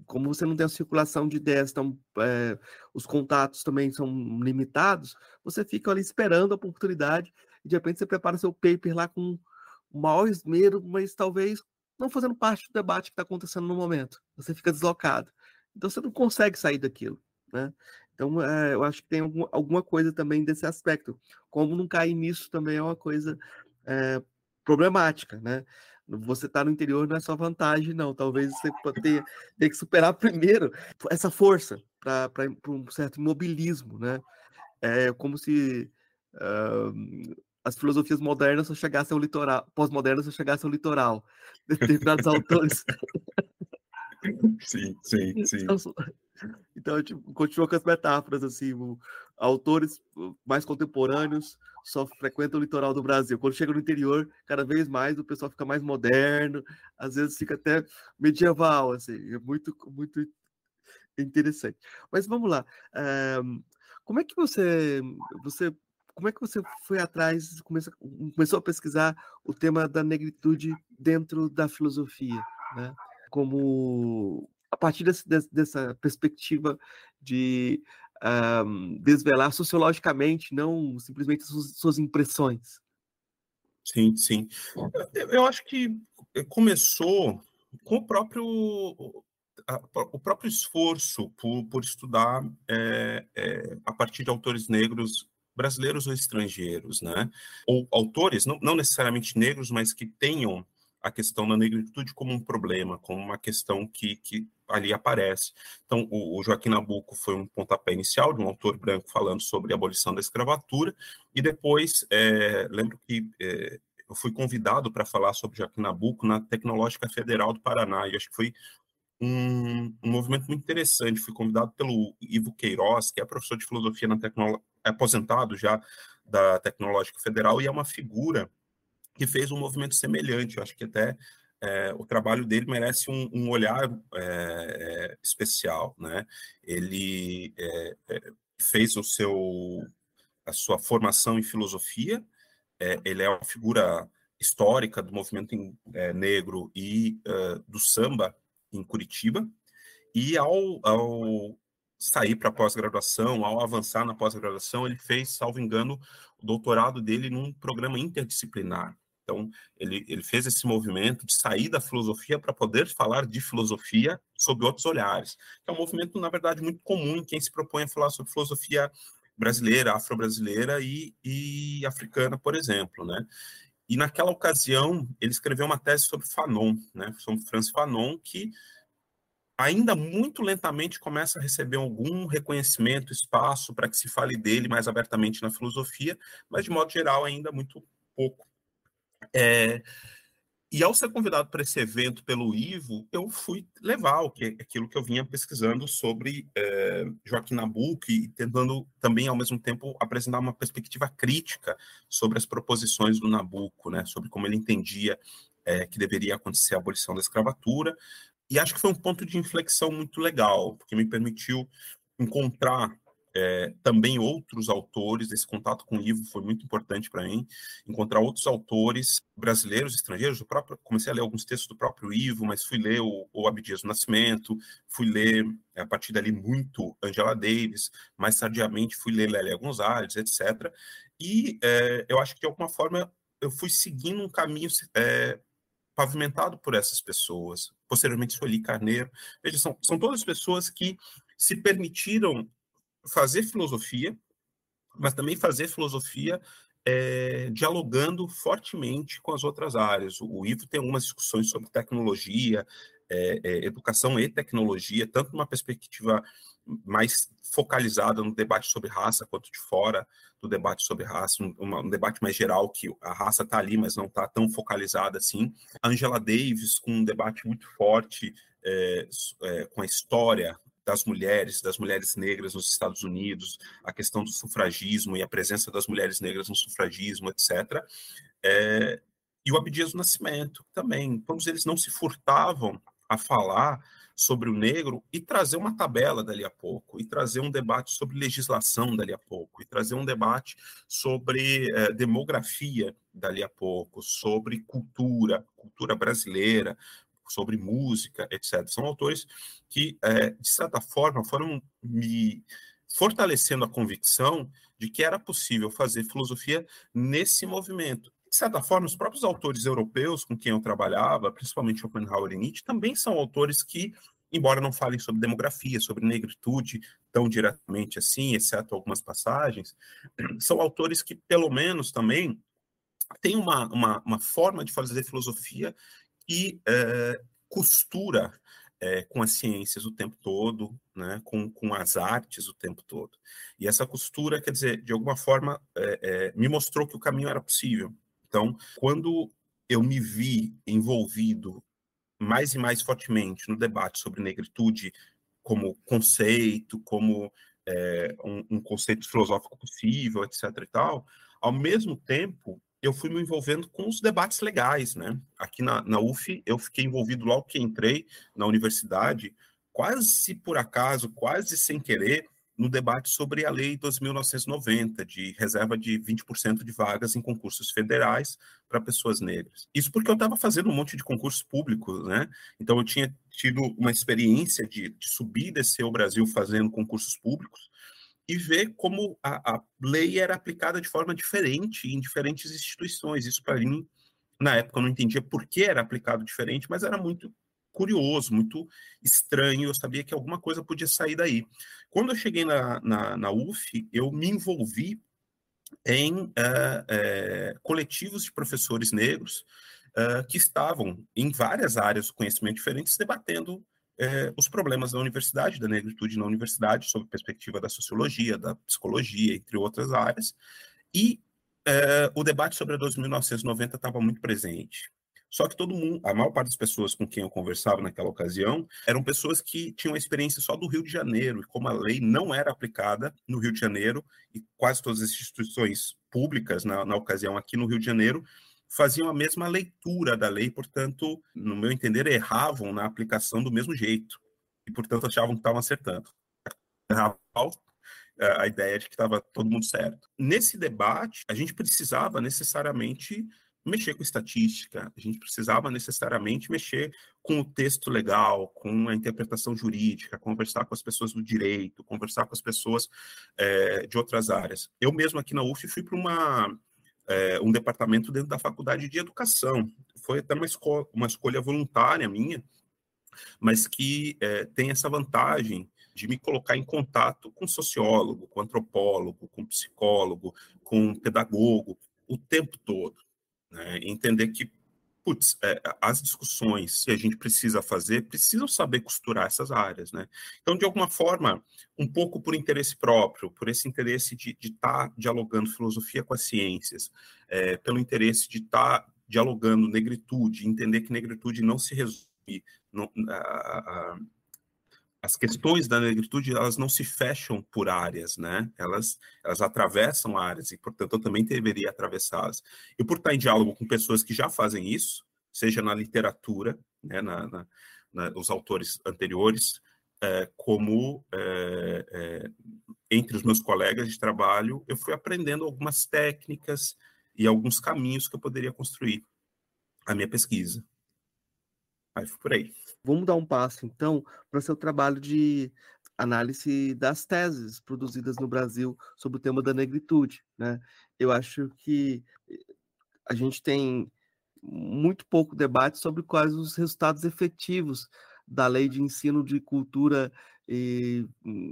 Como você não tem a circulação de ideias, então é, os contatos também são limitados, você fica ali esperando a oportunidade e de repente você prepara seu paper lá com o maior esmero, mas talvez não fazendo parte do debate que está acontecendo no momento. Você fica deslocado. Então você não consegue sair daquilo. Né? Então, é, eu acho que tem algum, alguma coisa também desse aspecto. Como não cair nisso também é uma coisa é, problemática, né? Você tá no interior não é só vantagem, não. Talvez você tenha, tenha que superar <laughs> primeiro essa força para um certo imobilismo, né? É como se uh, as filosofias modernas só chegassem ao litoral, pós-modernas só chegassem ao litoral. <laughs> Determinados autores. Sim, sim, <laughs> sim. Então, então tipo, continua com as metáforas, assim, autores mais contemporâneos só frequentam o litoral do Brasil. Quando chega no interior, cada vez mais o pessoal fica mais moderno, às vezes fica até medieval, assim, é muito, muito interessante. Mas vamos lá, um, como é que você, você, como é que você foi atrás, começou, começou a pesquisar o tema da negritude dentro da filosofia, né? Como a partir desse, dessa perspectiva de um, desvelar sociologicamente, não simplesmente suas, suas impressões. Sim, sim. Eu, eu, acho que começou com o próprio o próprio esforço por, por estudar é, é, a partir de autores negros brasileiros ou estrangeiros, né? Ou autores, não, não necessariamente negros, mas que tenham a questão da negritude como um problema, como uma questão que, que ali aparece. Então, o, o, Joaquim Nabuco foi um pontapé inicial de um autor branco falando sobre a abolição da escravatura, e depois, é, lembro que é, eu fui convidado para falar sobre Joaquim Nabuco na Tecnológica Federal do Paraná, e acho que foi um, um, movimento muito interessante. Fui convidado pelo Ivo Queiroz, que é professor de filosofia na tecnologia, é aposentado já da Tecnológica Federal, e é uma figura que fez um movimento semelhante. Eu acho que até é, o trabalho dele merece um, um olhar é, especial, né? Ele é, é, fez o seu a sua formação em filosofia, é, ele é uma figura histórica do movimento em, negro e do samba em Curitiba, e ao, ao sair para pós-graduação, ao avançar na pós-graduação, ele fez, salvo engano, o doutorado dele num programa interdisciplinar. Então, ele, ele fez esse movimento de sair da filosofia para poder falar de filosofia sob outros olhares. É um movimento, na verdade, muito comum em quem se propõe a falar sobre filosofia brasileira, afro-brasileira e, e africana, por exemplo, né? E naquela ocasião, ele escreveu uma tese sobre Fanon, né? Sobre Franz Fanon, que ainda muito lentamente começa a receber algum reconhecimento, espaço para que se fale dele mais abertamente na filosofia, mas de modo geral ainda muito pouco. É, e ao ser convidado para esse evento pelo Ivo, eu fui levar o que, aquilo que eu vinha pesquisando sobre é, Joaquim Nabuco e tentando também, ao mesmo tempo, apresentar uma perspectiva crítica sobre as proposições do Nabuco, né, sobre como ele entendia é, que deveria acontecer a abolição da escravatura. E acho que foi um ponto de inflexão muito legal, porque me permitiu encontrar é, também outros autores, esse contato com o livro foi muito importante para mim, encontrar outros autores brasileiros, estrangeiros, próprio, comecei a ler alguns textos do próprio Ivo, mas fui ler o, o Abdias do Nascimento, fui ler, a partir dali, muito Angela Davis, mais tardiamente fui ler Lélia Gonzalez, etc. E é, eu acho que, de alguma forma, eu fui seguindo um caminho é, pavimentado por essas pessoas. Posteriormente, Sueli Carneiro. Veja, são, são todas pessoas que se permitiram fazer filosofia, mas também fazer filosofia é, dialogando fortemente com as outras áreas. O, Ivo tem algumas discussões sobre tecnologia, é, é, educação e tecnologia, tanto numa perspectiva mais focalizada no debate sobre raça, quanto de fora do debate sobre raça, um, um debate mais geral, que a raça está ali, mas não está tão focalizada assim. Angela Davis, com um debate muito forte é, é, com a história das mulheres, das mulheres negras nos Estados Unidos, a questão do sufragismo e a presença das mulheres negras no sufragismo, etc. É, e o Abdias do Nascimento também. Todos eles não se furtavam a falar sobre o negro e trazer uma tabela dali a pouco, e trazer um debate sobre legislação dali a pouco, e trazer um debate sobre é, demografia dali a pouco, sobre cultura, cultura brasileira, sobre música, etc. São autores que, é, de certa forma, foram me fortalecendo a convicção de que era possível fazer filosofia nesse movimento. De certa forma, os próprios autores europeus com quem eu trabalhava, principalmente Schopenhauer e Nietzsche, também são autores que, embora não falem sobre demografia, sobre negritude tão diretamente assim, exceto algumas passagens, são autores que, pelo menos também, têm uma, uma, uma forma de fazer filosofia e é, costura é, com as ciências o tempo todo, né, com, com as artes o tempo todo. E essa costura, quer dizer, de alguma forma, é, me mostrou que o caminho era possível. Então, quando eu me vi envolvido mais e mais fortemente no debate sobre negritude como conceito, como um, um, conceito filosófico possível, etc. e tal, ao mesmo tempo eu fui me envolvendo com os debates legais, né? Aqui na, na UF, eu fiquei envolvido logo que entrei na universidade, quase por acaso, quase sem querer, no debate sobre a Lei 2.990, de reserva de 20% de vagas em concursos federais para pessoas negras. Isso porque eu estava fazendo um monte de concursos públicos, né? Então eu tinha tido uma experiência de, de subir e descer o Brasil fazendo concursos públicos, e ver como a, a lei era aplicada de forma diferente em diferentes instituições. Isso, para mim, na época, eu não entendia por que era aplicado diferente, mas era muito curioso, muito estranho. Eu sabia que alguma coisa podia sair daí. Quando eu cheguei na, na, na UF, eu me envolvi em é, é, coletivos de professores negros uh, que estavam em várias áreas do conhecimento diferentes debatendo é, os problemas da universidade, da negritude na universidade, sob perspectiva da sociologia, da psicologia, entre outras áreas, e é, o debate sobre a 2.990 estava muito presente. Só que todo mundo, a maior parte das pessoas com quem eu conversava naquela ocasião, eram pessoas que tinham experiência só do Rio de Janeiro, e como a lei não era aplicada no Rio de Janeiro, e quase todas as instituições públicas na, na ocasião aqui no Rio de Janeiro faziam a mesma leitura da lei, portanto, no meu entender, erravam na aplicação do mesmo jeito. E, portanto, achavam que estavam acertando. Erravam a ideia de que estava todo mundo certo. Nesse debate, a gente precisava necessariamente mexer com estatística, a gente precisava necessariamente mexer com o texto legal, com a interpretação jurídica, conversar com as pessoas do direito, conversar com as pessoas é, de outras áreas. Eu mesmo aqui na UF fui para uma é, um departamento dentro da faculdade de educação. Foi até uma, escola, uma escolha voluntária minha, mas que é, tem essa vantagem de me colocar em contato com sociólogo, com antropólogo, com psicólogo, com pedagogo, o tempo todo. Né? Entender que, putz, é, as discussões que a gente precisa fazer precisam saber costurar essas áreas. Né? Então, de alguma forma, um pouco por interesse próprio, por esse interesse de estar tá dialogando filosofia com as ciências, é, pelo interesse de estar tá dialogando negritude, entender que negritude não se resume no, as questões da negritude elas não se fecham por áreas, né? Elas elas atravessam áreas e portanto eu também deveria atravessá-las. E por estar em diálogo com pessoas que já fazem isso, seja na literatura, né, na, na, na os autores anteriores, é, como é, é, entre os meus colegas de trabalho, eu fui aprendendo algumas técnicas e alguns caminhos que eu poderia construir a minha pesquisa. Foi por aí. Vamos dar um passo, então, para o seu trabalho de análise das teses produzidas no Brasil sobre o tema da negritude. Né? Eu acho que eh, a gente tem muito pouco debate sobre quais os resultados efetivos da lei de ensino de cultura e,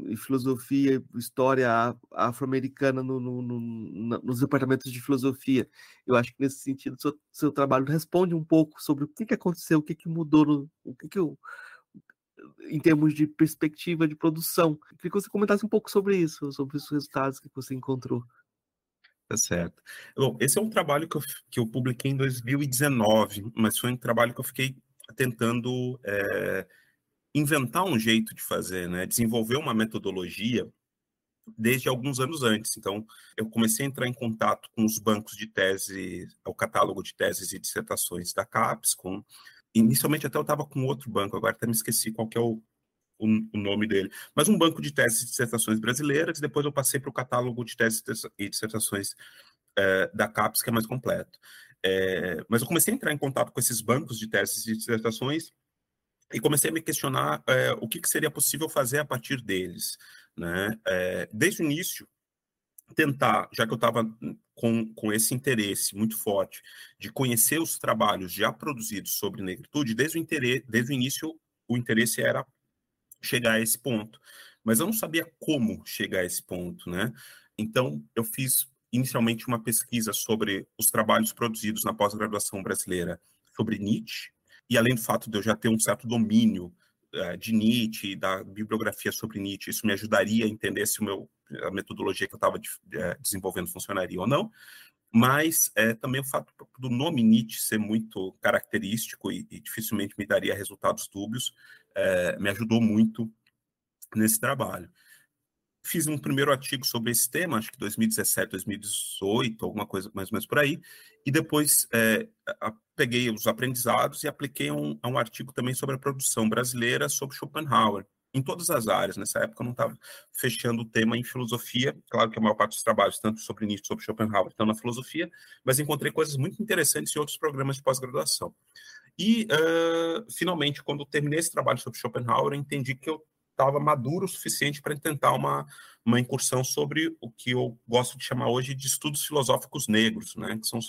e filosofia, história afro-americana no, no, no, nos departamentos de filosofia. Eu acho que nesse sentido seu, seu trabalho responde um pouco sobre o que, que aconteceu, o que, que mudou, o que, que em termos de perspectiva de produção. Eu queria que você comentasse um pouco sobre isso, sobre os resultados que você encontrou. Tá certo. Bom, esse é um trabalho que eu, que eu publiquei em 2019, mas foi um trabalho que eu fiquei tentando é, inventar um jeito de fazer, né? desenvolver uma metodologia desde alguns anos antes. Então, eu comecei a entrar em contato com os bancos de tese, o catálogo de teses e dissertações da CAPES, com inicialmente até eu estava com outro banco, agora até me esqueci qual que é o, o, o, nome dele, mas um banco de teses e dissertações brasileiras, e depois eu passei para o catálogo de teses e dissertações é, da CAPES, que é mais completo. É, mas eu comecei a entrar em contato com esses bancos de teses e dissertações e comecei a me questionar é, o que, que, seria possível fazer a partir deles. Né? É, desde o início, tentar, já que eu estava com, com esse interesse muito forte de conhecer os trabalhos já produzidos sobre negritude, desde o, interesse, desde o início o interesse era chegar a esse ponto. Mas eu não sabia como chegar a esse ponto, né? Então, eu fiz inicialmente uma pesquisa sobre os trabalhos produzidos na pós-graduação brasileira sobre Nietzsche, e além do fato de eu já ter um certo domínio uh, de Nietzsche, da bibliografia sobre Nietzsche, isso me ajudaria a entender se o meu, a metodologia que eu estava de, uh, desenvolvendo funcionaria ou não. Mas é, também o fato do nome Nietzsche ser muito característico e, e dificilmente me daria resultados dúbios, é, me ajudou muito nesse trabalho fiz um primeiro artigo sobre esse tema, acho que 2017, 2018, alguma coisa mais ou menos por aí, e depois é, a, peguei os aprendizados e apliquei um, um artigo também sobre a produção brasileira sobre Schopenhauer, em todas as áreas. Nessa época eu não estava fechando o tema em filosofia, claro que a maior parte dos trabalhos, tanto sobre Nietzsche, sobre Schopenhauer, estão na filosofia, mas encontrei coisas muito interessantes em outros programas de pós-graduação. E, uh, finalmente, quando terminei esse trabalho sobre Schopenhauer, eu entendi que eu estava maduro o suficiente para tentar uma, uma incursão sobre o que eu gosto de chamar hoje de estudos filosóficos negros, né? que são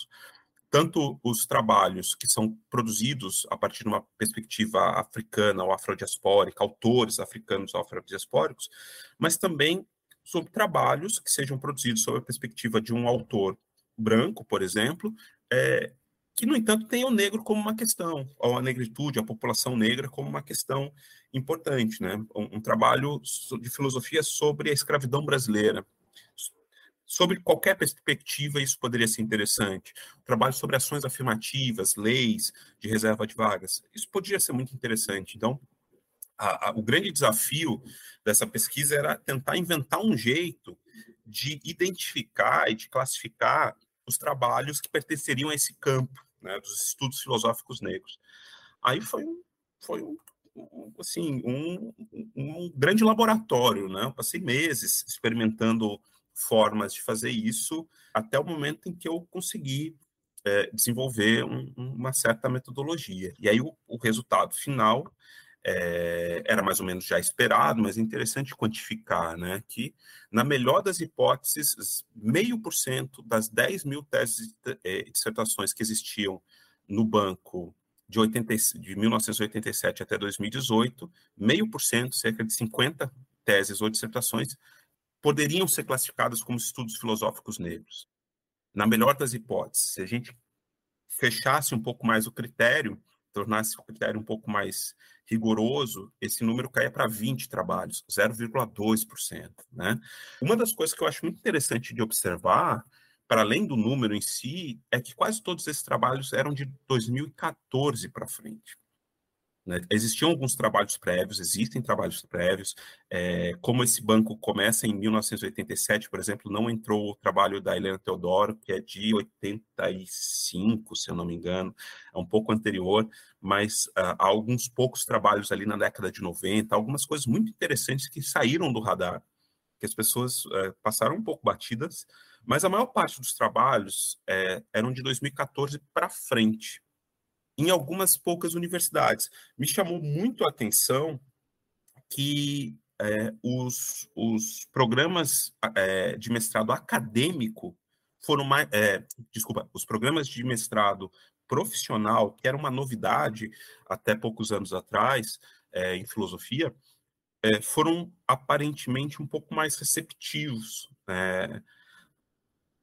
tanto os trabalhos que são produzidos a partir de uma perspectiva africana ou afrodiaspórica, autores africanos ou afrodiaspóricos, mas também sobre trabalhos que sejam produzidos sob a perspectiva de um autor branco, por exemplo, é, que, no entanto, tem o negro como uma questão, ou a negritude, a população negra como uma questão importante, né? Um, um trabalho de filosofia sobre a escravidão brasileira. Sobre qualquer perspectiva, isso poderia ser interessante. Um trabalho sobre ações afirmativas, leis de reserva de vagas, isso poderia ser muito interessante. Então, a, a, o grande desafio dessa pesquisa era tentar inventar um jeito de identificar e de classificar os trabalhos que pertenceriam a esse campo, né, dos estudos filosóficos negros. Aí foi um, foi um, assim, um, um grande laboratório, né? Eu passei meses experimentando formas de fazer isso até o momento em que eu consegui é, desenvolver um, uma certa metodologia. E aí o, o resultado final é, era mais ou menos já esperado, mas é interessante quantificar, né, que na melhor das hipóteses, meio por cento das 10 mil teses e dissertações que existiam no banco de, 80, de 1987 até 2018, meio por cento, cerca de 50 teses ou dissertações, poderiam ser classificadas como estudos filosóficos negros. Na melhor das hipóteses, se a gente fechasse um pouco mais o critério, tornasse o critério um pouco mais rigoroso, esse número caia para 20 trabalhos, 0,2%. Né? Uma das coisas que eu acho muito interessante de observar, para além do número em si, é que quase todos esses trabalhos eram de 2014 para frente. Né? Existiam alguns trabalhos prévios, existem trabalhos prévios, é, como esse banco começa em 1987, por exemplo, não entrou o trabalho da Helena Teodoro, que é de 85, se eu não me engano, é um pouco anterior, mas uh, há alguns poucos trabalhos ali na década de 90, algumas coisas muito interessantes que saíram do radar, que as pessoas uh, passaram um pouco batidas, mas a maior parte dos trabalhos uh, eram de 2014 para frente em algumas poucas universidades. Me chamou muito a atenção que é, os, os programas é, de mestrado acadêmico foram mais. É, desculpa, os programas de mestrado profissional, que era uma novidade até poucos anos atrás é, em filosofia, é, foram aparentemente um pouco mais receptivos. Né?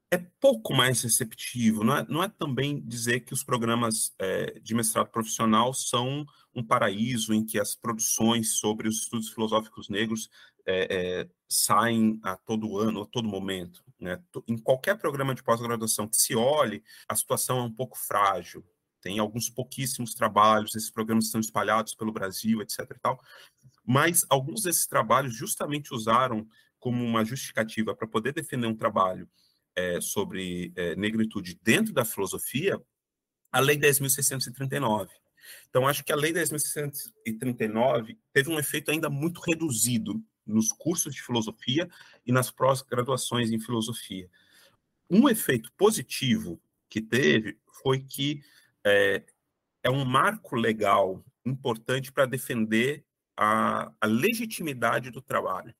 É pouco mais receptivo. Não é, não é também dizer que os programas é, de mestrado profissional são um paraíso em que as produções sobre os estudos filosóficos negros é, é, saem a todo ano, a todo momento. Né? Em qualquer programa de pós-graduação que se olhe, a situação é um pouco frágil. Tem alguns pouquíssimos trabalhos, esses programas estão espalhados pelo Brasil, etc. E tal, mas alguns desses trabalhos justamente usaram como uma justificativa para poder defender um trabalho é, sobre é, negritude dentro da filosofia, a Lei 10.639. Então, acho que a Lei 10.639 teve um efeito ainda muito reduzido nos cursos de filosofia e nas pós-graduações em filosofia. Um efeito positivo que teve foi que é, é um marco legal importante para defender a, a, legitimidade do trabalho.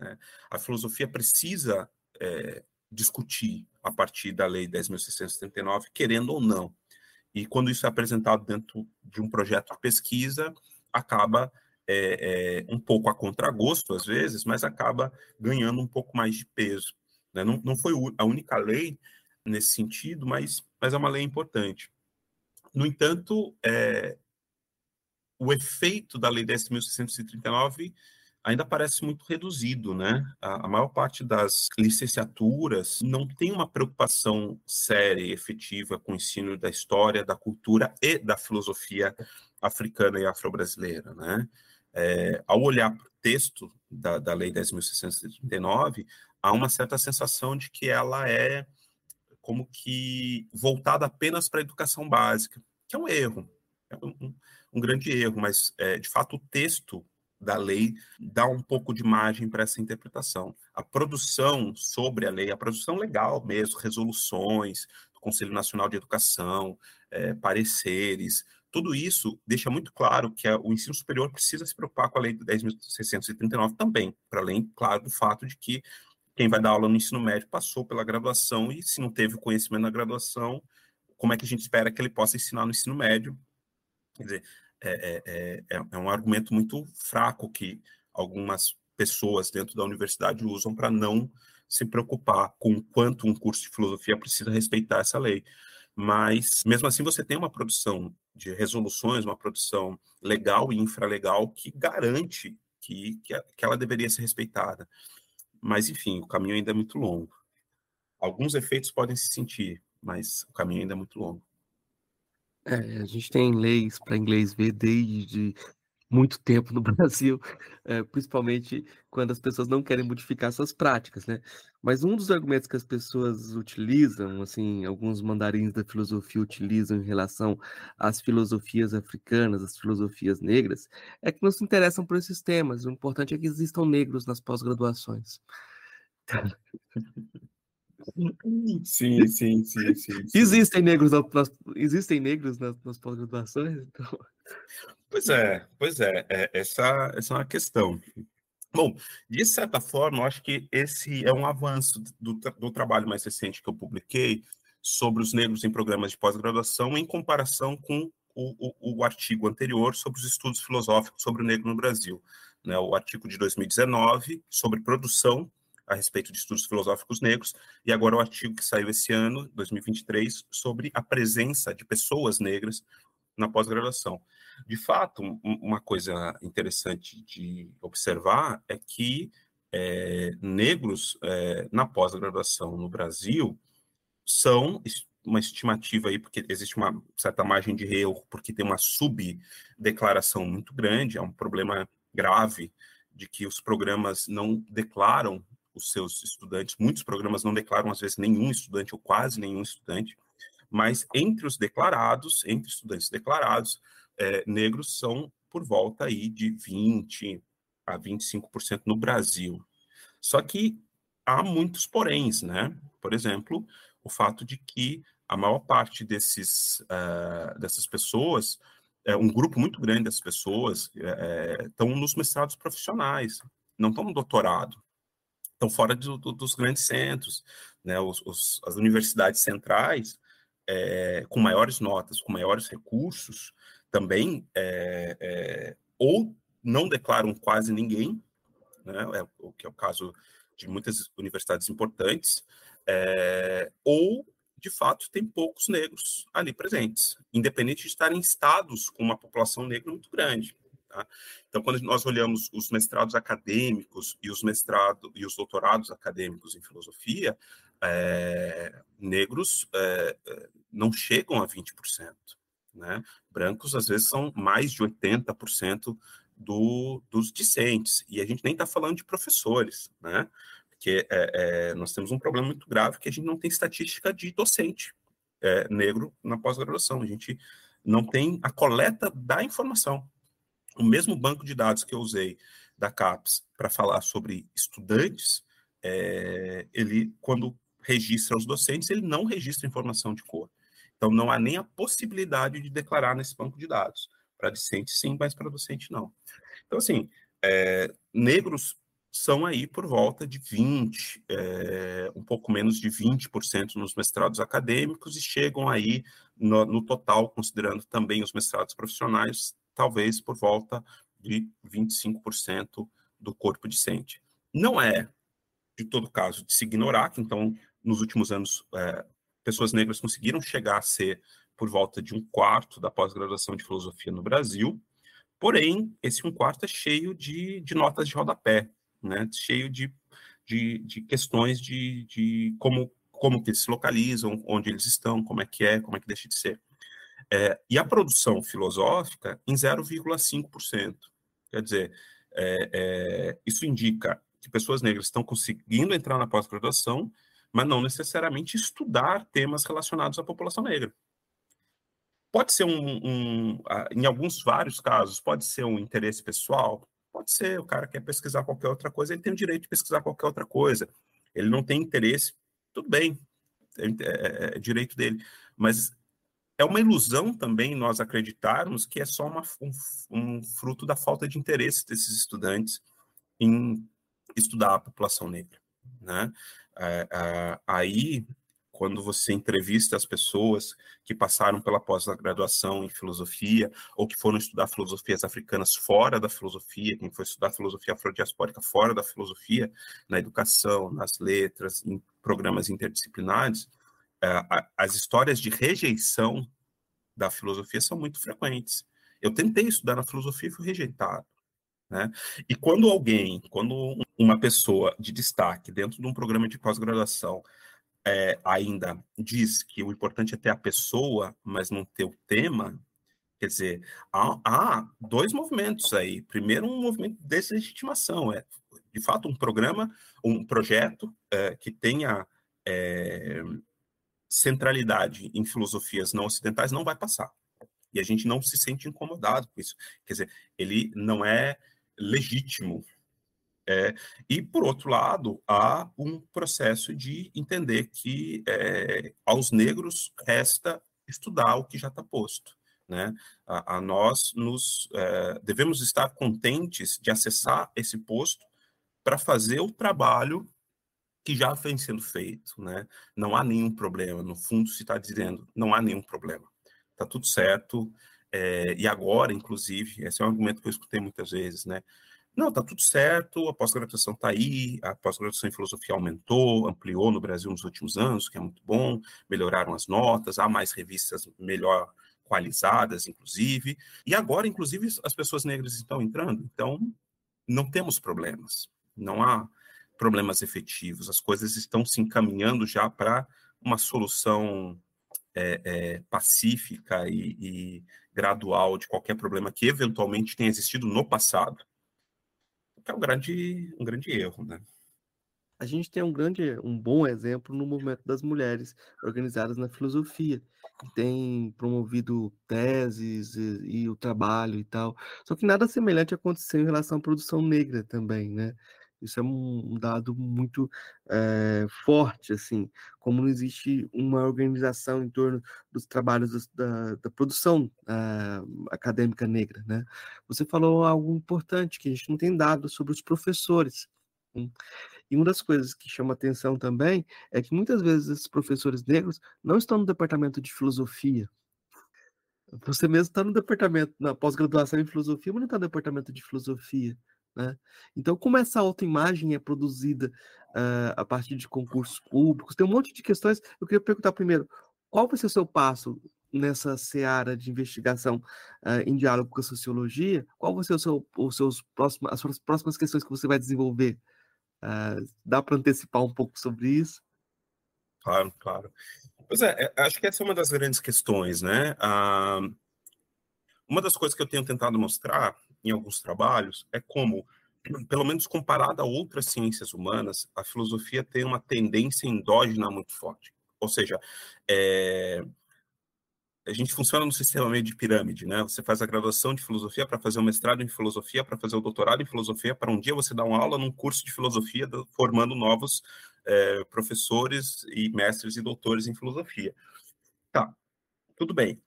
Né? A filosofia precisa é, discutir a partir da Lei 10.679, querendo ou não. E quando isso é apresentado dentro de um projeto de pesquisa, acaba é, é, um pouco a contragosto, às vezes, mas acaba ganhando um pouco mais de peso. Né? Não, não foi a única lei nesse sentido, mas, mas é uma lei importante. No entanto, é, o efeito da Lei 10.639 ainda parece muito reduzido, né? A, a, maior parte das licenciaturas não tem uma preocupação séria e efetiva com o ensino da história, da cultura e da filosofia africana e afro-brasileira, né? É, ao olhar para o texto da, da Lei 10.639, há uma certa sensação de que ela é como que voltada apenas para a educação básica, que é um erro, é um, um grande erro, mas é, de fato o texto da lei dá um pouco de margem para essa interpretação. A produção sobre a lei, a produção legal mesmo, resoluções do Conselho Nacional de Educação, é, pareceres, tudo isso deixa muito claro que a, o ensino superior precisa se preocupar com a lei de 10.639 também, para além, claro, do fato de que quem vai dar aula no ensino médio passou pela graduação e se não teve o conhecimento na graduação, como é que a gente espera que ele possa ensinar no ensino médio? Quer dizer, é, é, é, é um argumento muito fraco que algumas pessoas dentro da universidade usam para não se preocupar com o quanto um curso de filosofia precisa respeitar essa lei. Mas, mesmo assim, você tem uma produção de resoluções, uma produção legal e infralegal que garante que, que, que ela deveria ser respeitada. Mas, enfim, o caminho ainda é muito longo. Alguns efeitos podem se sentir, mas o caminho ainda é muito longo. É, a gente tem leis para inglês ver desde muito tempo no <laughs> Brasil, é, principalmente quando as pessoas não querem modificar suas práticas, né? Mas um dos argumentos que as pessoas utilizam, assim, alguns mandarins da filosofia utilizam em relação às filosofias africanas, às filosofias negras, é que não se interessam por esses temas. O importante é que existam negros nas pós-graduações. <laughs> <laughs> Sim, sim, sim, sim. Existem negros, nas, existem negros nas, nas pós-graduações? Então... Pois é, pois é, é, essa, essa é uma questão. Bom, de certa forma, eu acho que esse é um avanço do, do trabalho mais recente que eu publiquei sobre os negros em programas de pós-graduação em comparação com o, o, o, artigo anterior sobre os estudos filosóficos sobre o negro no Brasil. Né, o artigo de 2019 sobre produção a respeito de estudos filosóficos negros, e agora o artigo que saiu esse ano, 2023, sobre a presença de pessoas negras na pós-graduação. De fato, uma coisa interessante de observar é que é, negros é, na pós-graduação no Brasil são uma estimativa aí, porque existe uma certa margem de erro, porque tem uma subdeclaração muito grande, é um problema grave de que os programas não declaram os seus estudantes. Muitos programas não declaram, às vezes, nenhum estudante ou quase nenhum estudante, mas entre os declarados, entre estudantes declarados, é, negros são por volta aí de 20 a 25% no Brasil. Só que há muitos poréns, né? Por exemplo, o fato de que a maior parte desses, uh, dessas pessoas, é, um grupo muito grande dessas pessoas, estão é, nos mestrados profissionais, não estão no doutorado estão fora do, do, dos grandes centros, né? Os, os, as universidades centrais, é, com maiores notas, com maiores recursos, também é, é, ou não declaram quase ninguém, né? É, o que é o caso de muitas universidades importantes, ou de fato tem poucos negros ali presentes, independente de estarem em estados com uma população negra muito grande. Tá? Então, quando nós olhamos os mestrados acadêmicos e os mestrados e os doutorados acadêmicos em filosofia, é, negros é, não chegam a 20%. Né? Brancos, às vezes, são mais de 80% do, dos discentes. E a gente nem está falando de professores, né? porque é, nós temos um problema muito grave que a gente não tem estatística de docente negro na pós-graduação. A gente não tem a coleta da informação o mesmo banco de dados que eu usei da CAPES para falar sobre estudantes, é, ele, quando registra os docentes, ele não registra informação de cor. Então, não há nem a possibilidade de declarar nesse banco de dados. Para discente, sim, mas para docente, não. Então, assim, é, negros são aí por volta de 20, é, um pouco menos de 20% nos mestrados acadêmicos e chegam aí no, no total, considerando também os mestrados profissionais, talvez por volta de 25% do corpo discente. Não é, de todo caso, de se ignorar que, então, nos últimos anos, é, pessoas negras conseguiram chegar a ser por volta de um quarto da pós-graduação de filosofia no Brasil, porém, esse um quarto é cheio de, de notas de rodapé, né? cheio de, de, de questões de, de como, como que eles se localizam, onde eles estão, como é que é, como é que deixa de ser. É, e a produção filosófica em 0,5%. Quer dizer, é, é, isso indica que pessoas negras estão conseguindo entrar na pós-graduação, mas não necessariamente estudar temas relacionados à população negra. Pode ser um, um, em alguns vários casos, pode ser um interesse pessoal, pode ser, o cara quer pesquisar qualquer outra coisa, ele tem o direito de pesquisar qualquer outra coisa. Ele não tem interesse, tudo bem, é, é, é direito dele. Mas é uma ilusão também nós acreditarmos que é só uma, um, um, fruto da falta de interesse desses estudantes em estudar a população negra. Né? É, é, aí, quando você entrevista as pessoas que passaram pela pós-graduação em filosofia ou que foram estudar filosofias africanas fora da filosofia, quem foi estudar filosofia afrodiaspórica fora da filosofia, na educação, nas letras, em programas interdisciplinares, as histórias de rejeição da filosofia são muito frequentes. Eu tentei estudar na filosofia e fui rejeitado. Né? E quando alguém, quando uma pessoa de destaque dentro de um programa de pós-graduação é, ainda diz que o importante é ter a pessoa, mas não ter o tema, Quer dizer, há, há, dois movimentos aí. Primeiro, um movimento de deslegitimação, é de fato um programa, um projeto é, que tenha é, centralidade em filosofias não ocidentais não vai passar. E a gente não se sente incomodado com isso. Quer dizer, ele não é legítimo. É, e, por outro lado, há um processo de entender que é, aos negros resta estudar o que já está posto. Né? A, a nós nos é, devemos estar contentes de acessar esse posto para fazer o trabalho que já vem sendo feito, né? Não há nenhum problema. No fundo, se está dizendo, não há nenhum problema. Está tudo certo. É, e agora, inclusive, esse é um argumento que eu escutei muitas vezes, né? Não, está tudo certo, a pós-graduação está aí, a pós-graduação em filosofia aumentou, ampliou no Brasil nos últimos anos, que é muito bom, melhoraram as notas, há mais revistas melhor qualizadas, inclusive, e agora, inclusive, as pessoas negras estão entrando, então não temos problemas, não há problemas efetivos, as coisas estão se encaminhando já para uma solução é, é, pacífica e, e gradual de qualquer problema que eventualmente tenha existido no passado. Que é um grande, um grande erro, né? a gente tem um grande, um bom exemplo no movimento das mulheres organizadas na filosofia, que tem promovido teses e, e, o trabalho e tal. Só que nada semelhante aconteceu em relação à produção negra também, né? Isso é um, dado muito é, forte, assim, como não existe uma organização em torno dos trabalhos da, da produção uh, acadêmica negra, né? Você falou algo importante que a gente não tem dados sobre os professores. Hein? E uma das coisas que chama atenção também é que muitas vezes esses professores negros não estão no departamento de filosofia. Você mesmo está no departamento, na pós-graduação em filosofia, mas não está no departamento de filosofia. Né? Então, como essa autoimagem é produzida uh, a partir de concursos públicos, tem um monte de questões. Eu queria perguntar primeiro, qual vai ser o seu passo nessa seara de investigação uh, em diálogo com a sociologia? Qual vai ser o seu, os seus próximos, as suas próximas questões que você vai desenvolver? Uh, dá para antecipar um pouco sobre isso? Claro, claro. Pois é, é, acho que essa é uma das grandes questões, né? Uh, uma das coisas que eu tenho tentado mostrar em alguns trabalhos é como, pelo menos comparada a outras ciências humanas, a filosofia tem uma tendência endógena muito forte. Ou seja, é, a gente funciona no sistema meio de pirâmide, né? Você faz a graduação de filosofia para fazer o mestrado em filosofia, para fazer o doutorado em filosofia, para um dia você dar uma aula num curso de filosofia, formando novos é, professores e mestres e doutores em filosofia. Tá, tudo bem.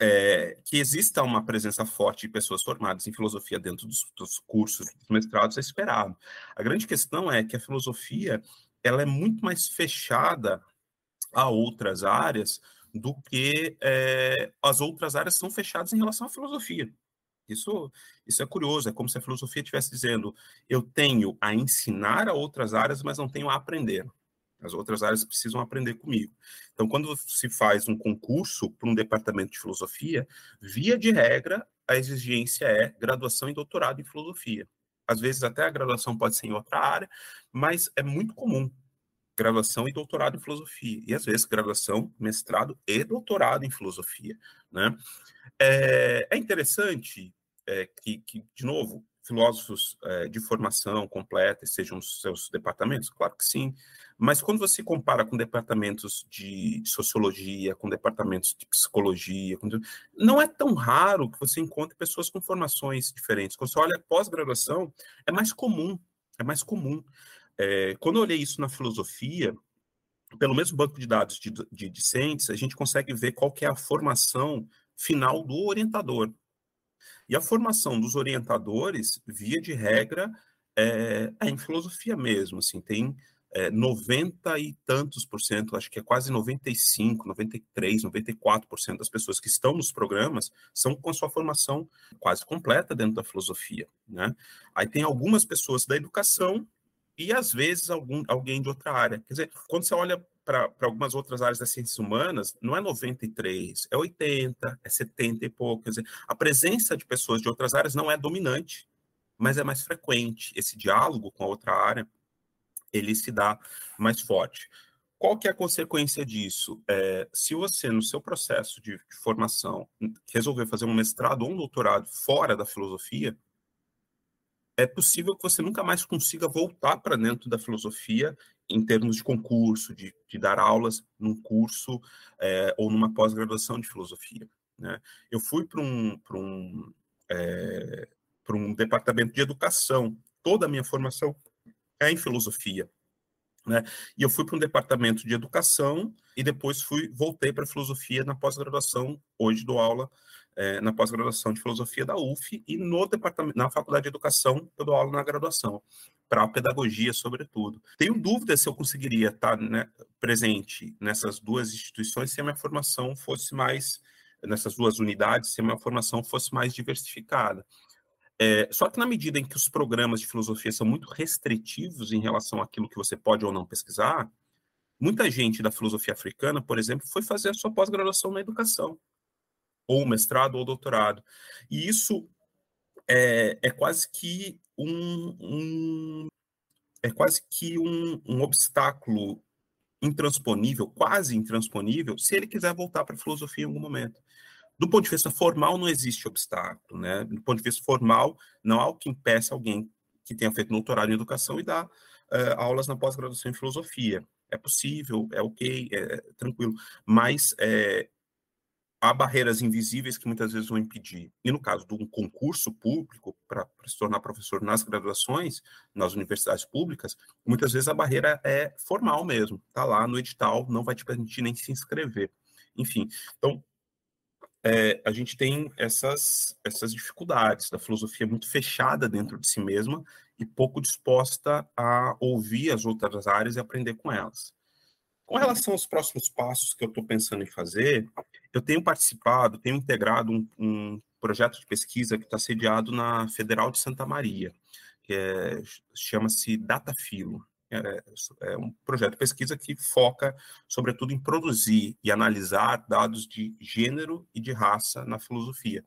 É, que exista uma presença forte de pessoas formadas em filosofia dentro dos, dos cursos, dos mestrados, é esperado. A grande questão é que a filosofia ela é muito mais fechada a outras áreas do que é, as outras áreas são fechadas em relação à filosofia. Isso, isso é curioso, é como se a filosofia estivesse dizendo: eu tenho a ensinar a outras áreas, mas não tenho a aprender. As outras áreas precisam aprender comigo. Então, quando se faz um concurso para um departamento de filosofia, via de regra, a exigência é graduação e doutorado em filosofia. Às vezes, até a graduação pode ser em outra área, mas é muito comum graduação e doutorado em filosofia, e às vezes graduação, mestrado e doutorado em filosofia. Né? É, é interessante é, que, que, de novo, filósofos é, de formação completa sejam os seus departamentos? Claro que sim, mas quando você compara com departamentos de sociologia, com departamentos de psicologia, não é tão raro que você encontre pessoas com formações diferentes. Quando você olha pós-graduação, é mais comum, é mais comum. É, quando eu olhei isso na filosofia, pelo mesmo banco de dados de, de discentes, a gente consegue ver qual é a formação final do orientador. E a formação dos orientadores, via de regra, é, é em filosofia mesmo, assim, tem é, 90 e tantos por cento, acho que é quase 95, 93, 94% das pessoas que estão nos programas são com a sua formação quase completa dentro da filosofia, né? Aí tem algumas pessoas da educação e às vezes algum, alguém de outra área. Quer dizer, quando você olha para algumas outras áreas das ciências humanas, não é 93, é 80, é 70 e pouco. Quer dizer, a presença de pessoas de outras áreas não é dominante, mas é mais frequente. Esse diálogo com a outra área, ele se dá mais forte. qual que é a consequência disso? É, se você, no seu processo de, de formação, resolver fazer um mestrado ou um doutorado fora da filosofia, é possível que você nunca mais consiga voltar para dentro da filosofia em termos de concurso, de, de dar aulas num curso é, ou numa pós-graduação de filosofia. Né? Eu fui para um, um, é, um departamento de educação, toda a minha formação em filosofia. Né? E eu fui para um departamento de educação e depois fui voltei para filosofia na pós-graduação. Hoje dou aula é, na pós-graduação de filosofia da UF e no departamento, na faculdade de educação eu dou aula na graduação para a pedagogia, sobretudo. Tenho dúvida se eu conseguiria estar né, presente nessas duas instituições se a minha formação fosse mais nessas duas unidades, se a minha formação fosse mais diversificada. É, só que na medida em que os programas de filosofia são muito restritivos em relação àquilo que você pode ou não pesquisar, muita gente da filosofia africana, por exemplo, foi fazer a sua pós-graduação na educação ou mestrado ou doutorado. E isso é, é quase que um, um é quase que um, um, obstáculo intransponível, quase intransponível, se ele quiser voltar para a filosofia em algum momento. Do ponto de vista formal, não existe obstáculo, né? Do ponto de vista formal, não há o que impeça alguém que tenha feito doutorado em educação e dar uh, aulas na pós-graduação em filosofia. É possível, é ok, é, é tranquilo, mas é, há barreiras invisíveis que muitas vezes vão impedir. E no caso de um concurso público para se tornar professor nas graduações, nas universidades públicas, muitas vezes a barreira é formal mesmo. Está lá no edital, não vai te permitir nem se inscrever. Enfim, então é, a gente tem essas, essas dificuldades da filosofia muito fechada dentro de si mesma e pouco disposta a ouvir as outras áreas e aprender com elas. Com relação aos próximos passos que eu estou pensando em fazer, eu tenho participado, tenho integrado um, um projeto de pesquisa que está sediado na Federal de Santa Maria, que é, chama-se Datafilo. É, é, um projeto de pesquisa que foca, sobretudo, em produzir e analisar dados de gênero e de raça na filosofia.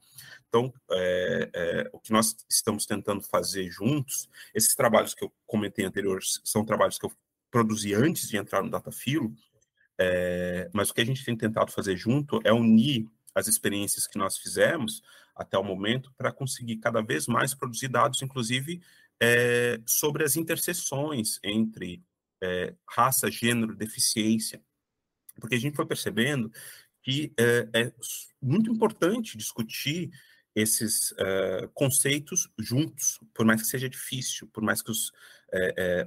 Então, é, é, o que nós estamos tentando fazer juntos, esses trabalhos que eu comentei anteriores, são trabalhos que eu produzir antes de entrar no Datafilo, é, mas o que a gente tem tentado fazer junto é unir as experiências que nós fizemos até o momento para conseguir cada vez mais produzir dados, inclusive é, sobre as interseções entre é, raça, gênero, deficiência, porque a gente foi percebendo que é, é muito importante discutir esses conceitos juntos, por mais que seja difícil, por mais que os,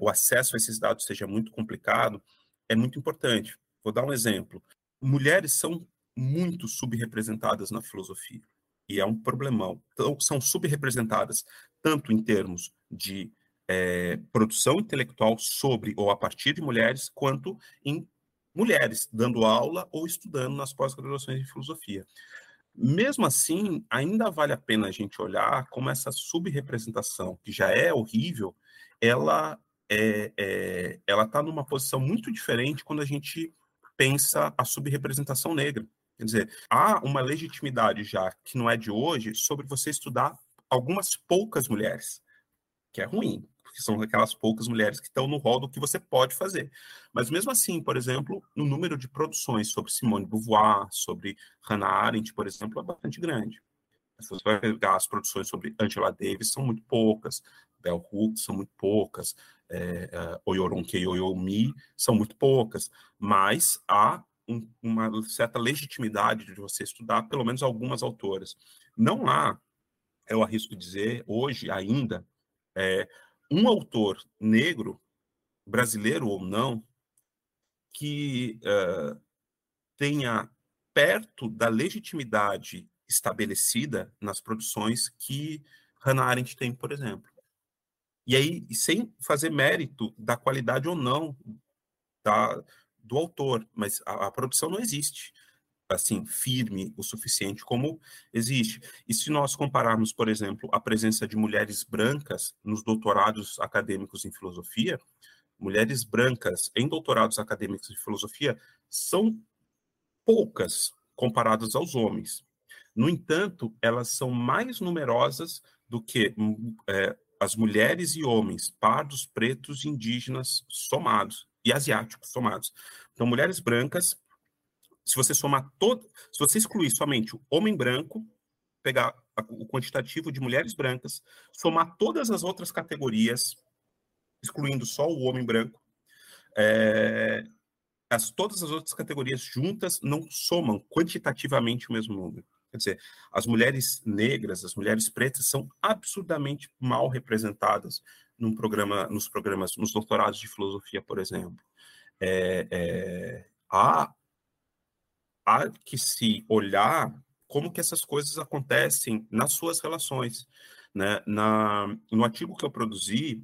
o acesso a esses dados seja muito complicado, é muito importante. Vou dar um exemplo. Mulheres são muito subrepresentadas na filosofia, e é um problemão. Então, são subrepresentadas tanto em termos de é, produção intelectual sobre ou a partir de mulheres, quanto em mulheres dando aula ou estudando nas pós-graduações em filosofia. Mesmo assim, ainda vale a pena a gente olhar como essa subrepresentação, que já é horrível, ela é, é ela está numa posição muito diferente quando a gente pensa a subrepresentação negra. Quer dizer, há uma legitimidade já que não é de hoje sobre você estudar algumas poucas mulheres, que é ruim que são aquelas poucas mulheres que estão no rol do que você pode fazer. Mas mesmo assim, por exemplo, o número de produções sobre Simone Beauvoir, sobre Hannah Arendt, por exemplo, é bastante grande. Se você vai pegar as produções sobre Angela Davis, são muito poucas, Bell Hooks são muito poucas, é, é, Oyoronke Oyomi são muito poucas, mas há um, uma certa legitimidade de você estudar pelo menos algumas autoras. Não há, eu arrisco dizer, hoje ainda, é, um autor negro, brasileiro ou não, que uh, tenha perto da legitimidade estabelecida nas produções que Hannah Arendt tem, por exemplo. E aí, sem fazer mérito da qualidade ou não da, do autor, mas a, a produção não existe assim firme o suficiente como existe. E se nós compararmos, por exemplo, a presença de mulheres brancas nos doutorados acadêmicos em filosofia, mulheres brancas em doutorados acadêmicos em filosofia são poucas comparadas aos homens. No entanto, elas são mais numerosas do que é, as mulheres e homens, pardos, pretos, indígenas somados e asiáticos somados. Então, mulheres brancas, se você somar todo, se você excluir somente o homem branco, pegar o quantitativo de mulheres brancas, somar todas as outras categorias, excluindo só o homem branco, é, as, todas as outras categorias juntas não somam quantitativamente o mesmo número. Quer dizer, as mulheres negras, as mulheres pretas são absurdamente mal representadas num programa, nos programas, nos doutorados de filosofia, por exemplo. É, é, há, há que se olhar como que essas coisas acontecem nas suas relações. Né? Na, no artigo que eu produzi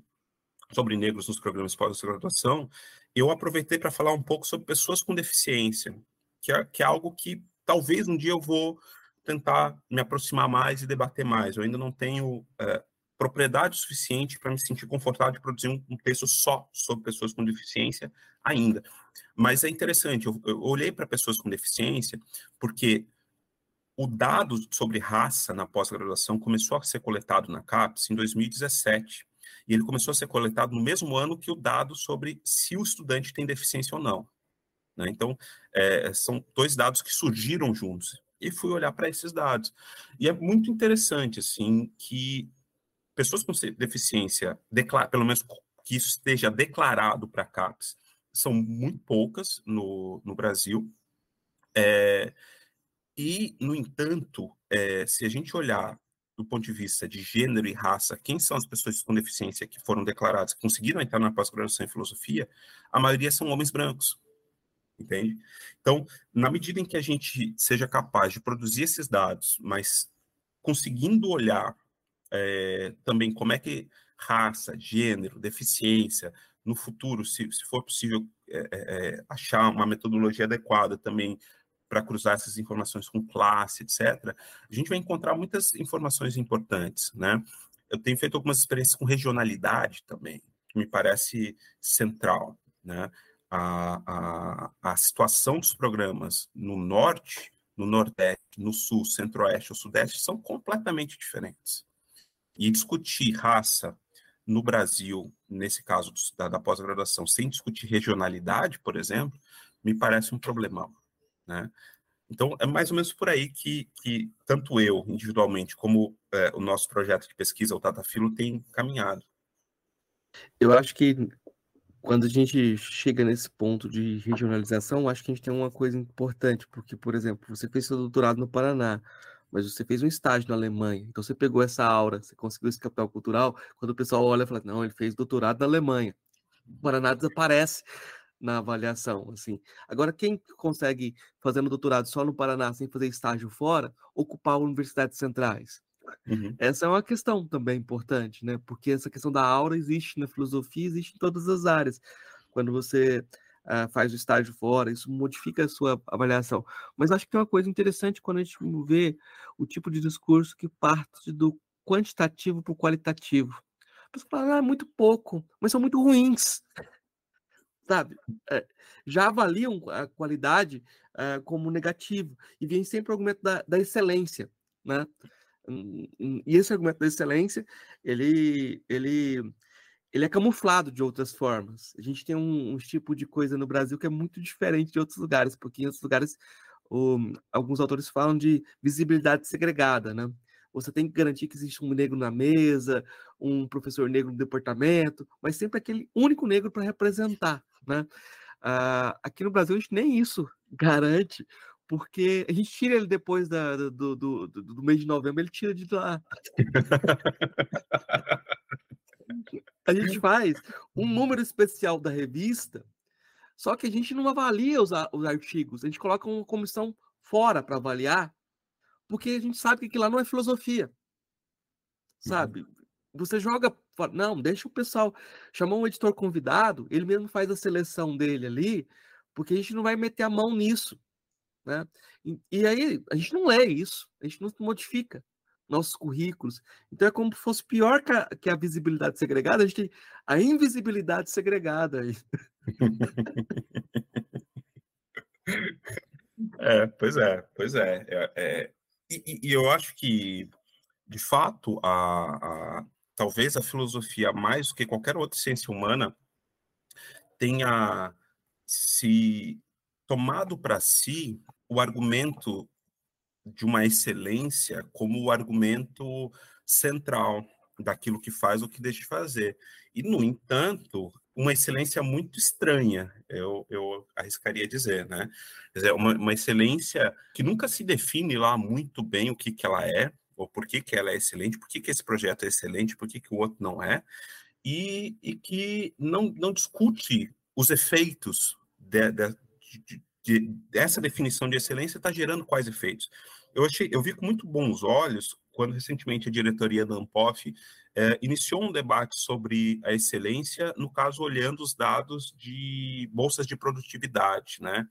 sobre negros nos programas de pós-graduação, eu aproveitei para falar um pouco sobre pessoas com deficiência, que é, que é algo que talvez um dia eu vou tentar me aproximar mais e debater mais. Eu ainda não tenho é, propriedade suficiente para me sentir confortável de produzir um, um, texto só sobre pessoas com deficiência ainda. Mas é interessante, eu, eu olhei para pessoas com deficiência porque o dado sobre raça na pós-graduação começou a ser coletado na CAPES em 2017. E ele começou a ser coletado no mesmo ano que o dado sobre se o estudante tem deficiência ou não. Né? Então, é, são dois dados que surgiram juntos. E fui olhar para esses dados. E é muito interessante, assim, que pessoas com deficiência, pelo menos que isso esteja declarado para a CAPES, são muito poucas no, no Brasil. É, e, no entanto, é, se a gente olhar do ponto de vista de gênero e raça, quem são as pessoas com deficiência que foram declaradas, que conseguiram entrar na pós-graduação em filosofia, a maioria são homens brancos. Entende? Então, na medida em que a gente seja capaz de produzir esses dados, mas conseguindo olhar é, também como é que raça, gênero, deficiência, no futuro, se, se for possível é, é, achar uma metodologia adequada também para cruzar essas informações com classe, etc., a gente vai encontrar muitas informações importantes, né? Eu tenho feito algumas experiências com regionalidade também, que me parece central, né? A, a, a situação dos programas no norte, no nordeste, no sul, centro-oeste ou sudeste são completamente diferentes. E discutir raça no Brasil, nesse caso da, da pós-graduação, sem discutir regionalidade, por exemplo, me parece um problemão. Né? Então, é mais ou menos por aí que, que tanto eu, individualmente, como é, o nosso projeto de pesquisa, o Tatafilo, tem caminhado. Eu acho que quando a gente chega nesse ponto de regionalização, acho que a gente tem uma coisa importante, porque, por exemplo, você fez seu doutorado no Paraná, mas você fez um estágio na Alemanha, então você pegou essa aura, você conseguiu esse capital cultural, quando o pessoal olha e fala, não, ele fez doutorado na Alemanha. O Paraná desaparece na avaliação, assim. Agora, quem consegue, fazendo doutorado só no Paraná, sem fazer estágio fora, ocupar universidades centrais? Uhum. Essa é uma questão também importante, né? Porque essa questão da aura existe na filosofia, existe em todas as áreas. Quando você uh, faz o estágio fora, isso modifica a sua avaliação. Mas acho que tem uma coisa interessante quando a gente vê o tipo de discurso que parte do quantitativo para o qualitativo. A pessoa fala, ah, é muito pouco, mas são muito ruins <laughs> sabe? É, já avaliam a qualidade é, como negativo e vem sempre o argumento da, da excelência, né? Hum, hum, e esse argumento da excelência, ele, ele, ele é camuflado de outras formas. A gente tem um, um tipo de coisa no Brasil que é muito diferente de outros lugares, porque em outros lugares alguns autores falam de visibilidade segregada, né? Você tem que garantir que existe um negro na mesa, um professor negro no departamento, mas sempre aquele único negro para representar, né? Uh, aqui no Brasil a gente nem isso <laughs> garante, porque a gente tira ele depois da, do, do, do, do mês de novembro, ele tira de lá. <laughs> <laughs> a gente faz um número especial da revista, só que a gente não avalia os, os artigos, a gente coloca uma comissão fora para avaliar, porque a gente sabe que aquilo lá não é filosofia. Uhum. Sabe? Uhum. Você joga. Não, deixa o pessoal. Chamou um editor convidado, ele mesmo faz a seleção dele ali, porque a gente não vai meter a mão nisso. Né? E, e aí, a gente não lê isso, a gente não modifica nossos currículos. Então é como se fosse pior que a, que a visibilidade segregada, a gente tem a invisibilidade segregada aí. <laughs> É, pois é, pois é. é, é e, e, eu acho que, de fato, a, a, talvez a filosofia, mais do que qualquer outra ciência humana, tenha se tomado para si o argumento de uma excelência como o argumento central daquilo que faz ou que deixa de fazer. E, no entanto, uma excelência muito estranha, eu, eu arriscaria dizer, né? Dizer, uma, uma excelência que nunca se define lá muito bem o que, que ela é, ou por que, que ela é excelente, por que, que esse projeto é excelente, por que, que o outro não é, e, e que não, não discute os efeitos de, de, de, de dessa definição de excelência está gerando quais efeitos. Eu, achei, eu vi com muito bons olhos quando recentemente a diretoria da Ampof é, iniciou um debate sobre a excelência, no caso, olhando os dados de bolsas de produtividade, né?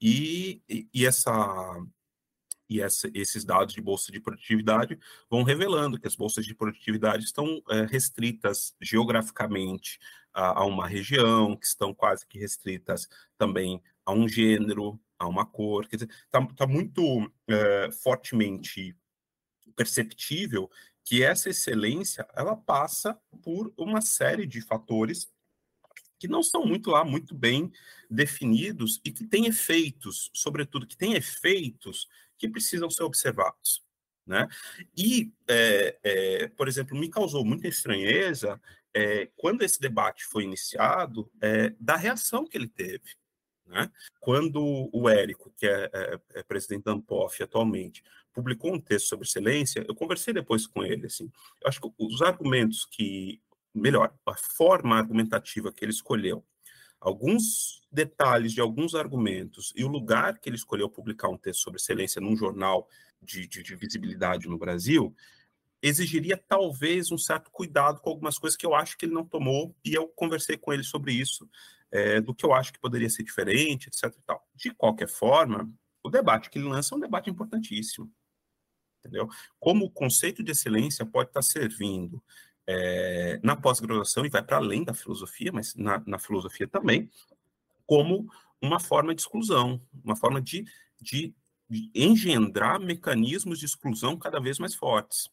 E, e, e essa, e essa, esses dados de bolsa de produtividade vão revelando que as bolsas de produtividade estão é, restritas geograficamente a, a, uma região, que estão quase que restritas também a um gênero, a uma cor, quer dizer, está tá muito é, fortemente perceptível que essa excelência ela passa por uma série de fatores que não são muito lá muito bem definidos e que têm efeitos, sobretudo que têm efeitos que precisam ser observados. Né? E, é, é, por exemplo, me causou muita estranheza é, quando esse debate foi iniciado, da reação que ele teve. Né? Quando o Érico, que é, é, é presidente da Ampof atualmente, publicou um texto sobre excelência, eu conversei depois com ele, assim, eu acho que os argumentos que, melhor, a forma argumentativa que ele escolheu, alguns detalhes de alguns argumentos e o lugar que ele escolheu publicar um texto sobre excelência num jornal de, de, de visibilidade no Brasil, exigiria talvez um certo cuidado com algumas coisas que eu acho que ele não tomou, e eu conversei com ele sobre isso, é, do que eu acho que poderia ser diferente, etc. De qualquer forma, o debate que ele lança é um debate importantíssimo entendeu? Como o conceito de excelência pode estar servindo é, na pós-graduação e vai para além da filosofia, mas na, na, filosofia também, como uma forma de exclusão, uma forma de, de, de engendrar mecanismos de exclusão cada vez mais fortes.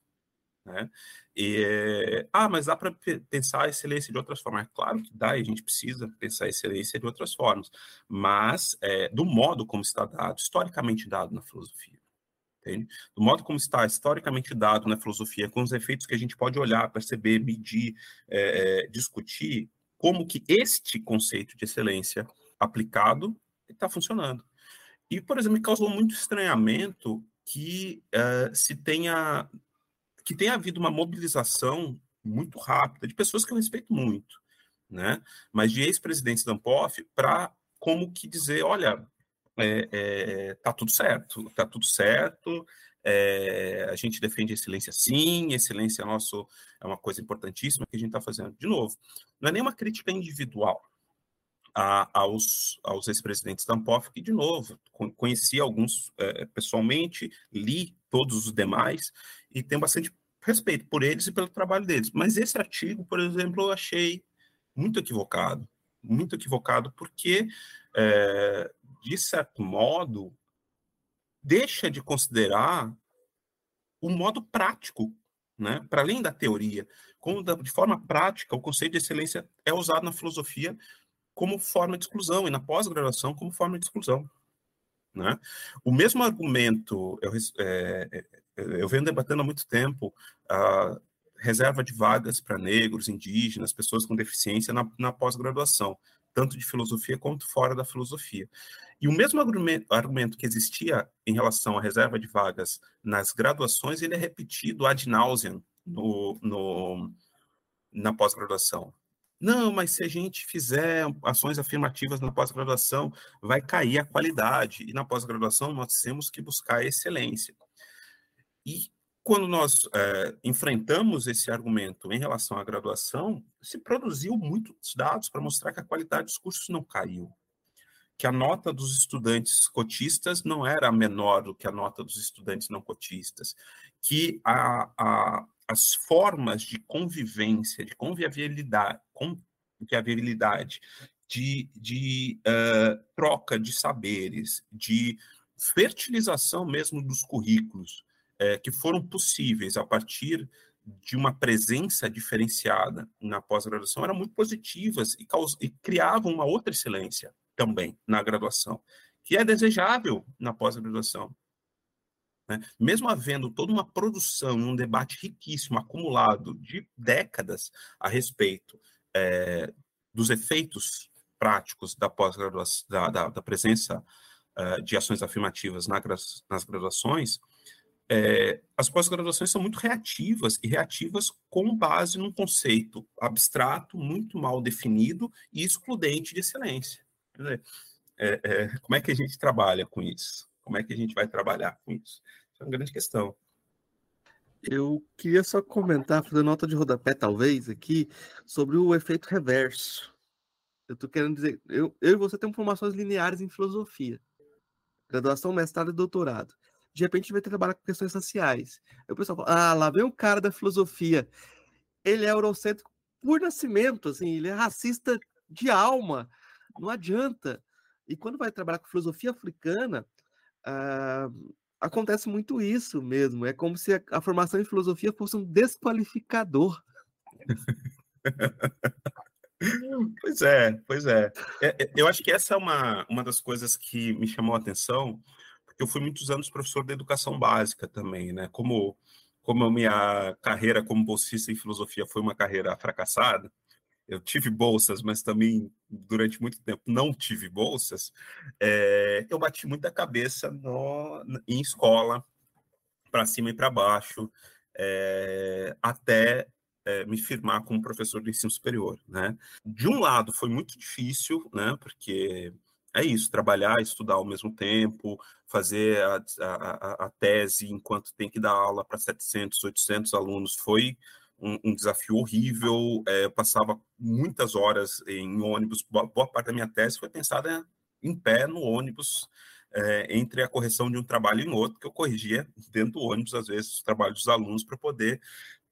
Né? E, ah, mas dá para pensar a excelência de outras formas. É claro que dá, e a gente precisa pensar a excelência de outras formas, mas é, do modo como está dado, historicamente dado na filosofia. Entende? Do modo como está historicamente dado na filosofia, com os efeitos que a gente pode olhar, perceber, medir, é, discutir, como que este conceito de excelência aplicado está funcionando. E, por exemplo, me causou muito estranhamento que uh, se tenha que tenha havido uma mobilização muito rápida de pessoas que eu respeito muito, né? Mas de ex-presidentes da Ampof para como que dizer, olha, é, é, tá tudo certo, tá tudo certo. É, a gente defende a excelência sim, excelência é nosso é uma coisa importantíssima que a gente está fazendo. De novo, não é nenhuma crítica individual a, aos, aos ex-presidentes da Ampof, que, de novo, conheci alguns é, pessoalmente, li todos os demais e tenho bastante respeito por eles e pelo trabalho deles. Mas esse artigo, por exemplo, eu achei muito equivocado, muito equivocado, porque é, de certo modo, deixa de considerar o modo prático, né? para além da teoria. Como, de forma prática, o conceito de excelência é usado na filosofia como forma de exclusão e na pós-graduação como forma de exclusão. Né? O mesmo argumento, eu, é, é eu venho debatendo há muito tempo, a reserva de vagas para negros, indígenas, pessoas com deficiência na, na pós-graduação tanto de filosofia quanto fora da filosofia. E o mesmo argumento, que existia em relação à reserva de vagas nas graduações, ele é repetido ad nauseam no, no, na pós-graduação. Não, mas se a gente fizer ações afirmativas na pós-graduação, vai cair a qualidade. E na pós-graduação nós temos que buscar a excelência. E quando nós é, enfrentamos esse argumento em relação à graduação, se produziu muitos dados para mostrar que a qualidade dos cursos não caiu, que a nota dos estudantes cotistas não era menor do que a nota dos estudantes não cotistas, que a, a, as formas de convivência, de convivialidade de, de uh, troca de saberes, de fertilização mesmo dos currículos, é, que foram possíveis a partir de uma presença diferenciada na pós-graduação eram muito positivas e, caus e criavam uma outra excelência também na graduação, que é desejável na pós-graduação. Né? Mesmo havendo toda uma produção e um debate riquíssimo, acumulado de décadas a respeito é, dos efeitos práticos da pós-graduação, da, da, da, presença uh, de ações afirmativas na, nas graduações, é, as pós-graduações são muito reativas e reativas com base num conceito abstrato, muito mal definido e excludente de excelência. Dizer, é, é, como é que a gente trabalha com isso? Como é que a gente vai trabalhar com isso? É uma grande questão. Eu queria só comentar, fazer nota de rodapé, talvez, aqui, sobre o efeito reverso. Eu estou querendo dizer, eu, eu e você temos formações lineares em filosofia, graduação, mestrado e doutorado. De repente, a gente vai trabalhar com questões sociais. Aí o pessoal fala, ah, lá vem o cara da filosofia. Ele é eurocêntrico por nascimento, assim, ele é racista de alma. Não adianta. E quando vai trabalhar com filosofia africana, ah, acontece muito isso mesmo. É como se a, a formação em filosofia fosse um desqualificador. <laughs> Pois é, pois é. é. é. Eu acho que essa é uma, uma das coisas que me chamou a atenção, porque eu fui muitos anos professor de educação básica também, né? Como, como a minha carreira como bolsista em filosofia foi uma carreira fracassada, eu tive bolsas, mas também durante muito tempo não tive bolsas, é, eu bati muita cabeça no, em escola, para cima e para baixo, é, até é, me firmar como professor de ensino superior. Né? De um lado, foi muito difícil, né, porque é isso, trabalhar, estudar ao mesmo tempo, fazer a, a, a tese enquanto tem que dar aula para 700, 800 alunos, foi um, um desafio horrível. É, eu passava muitas horas em ônibus. Boa, boa, parte da minha tese foi pensada em pé no ônibus, é, entre a correção de um trabalho e outro, que eu corrigia dentro do ônibus, às vezes, os trabalhos dos alunos para poder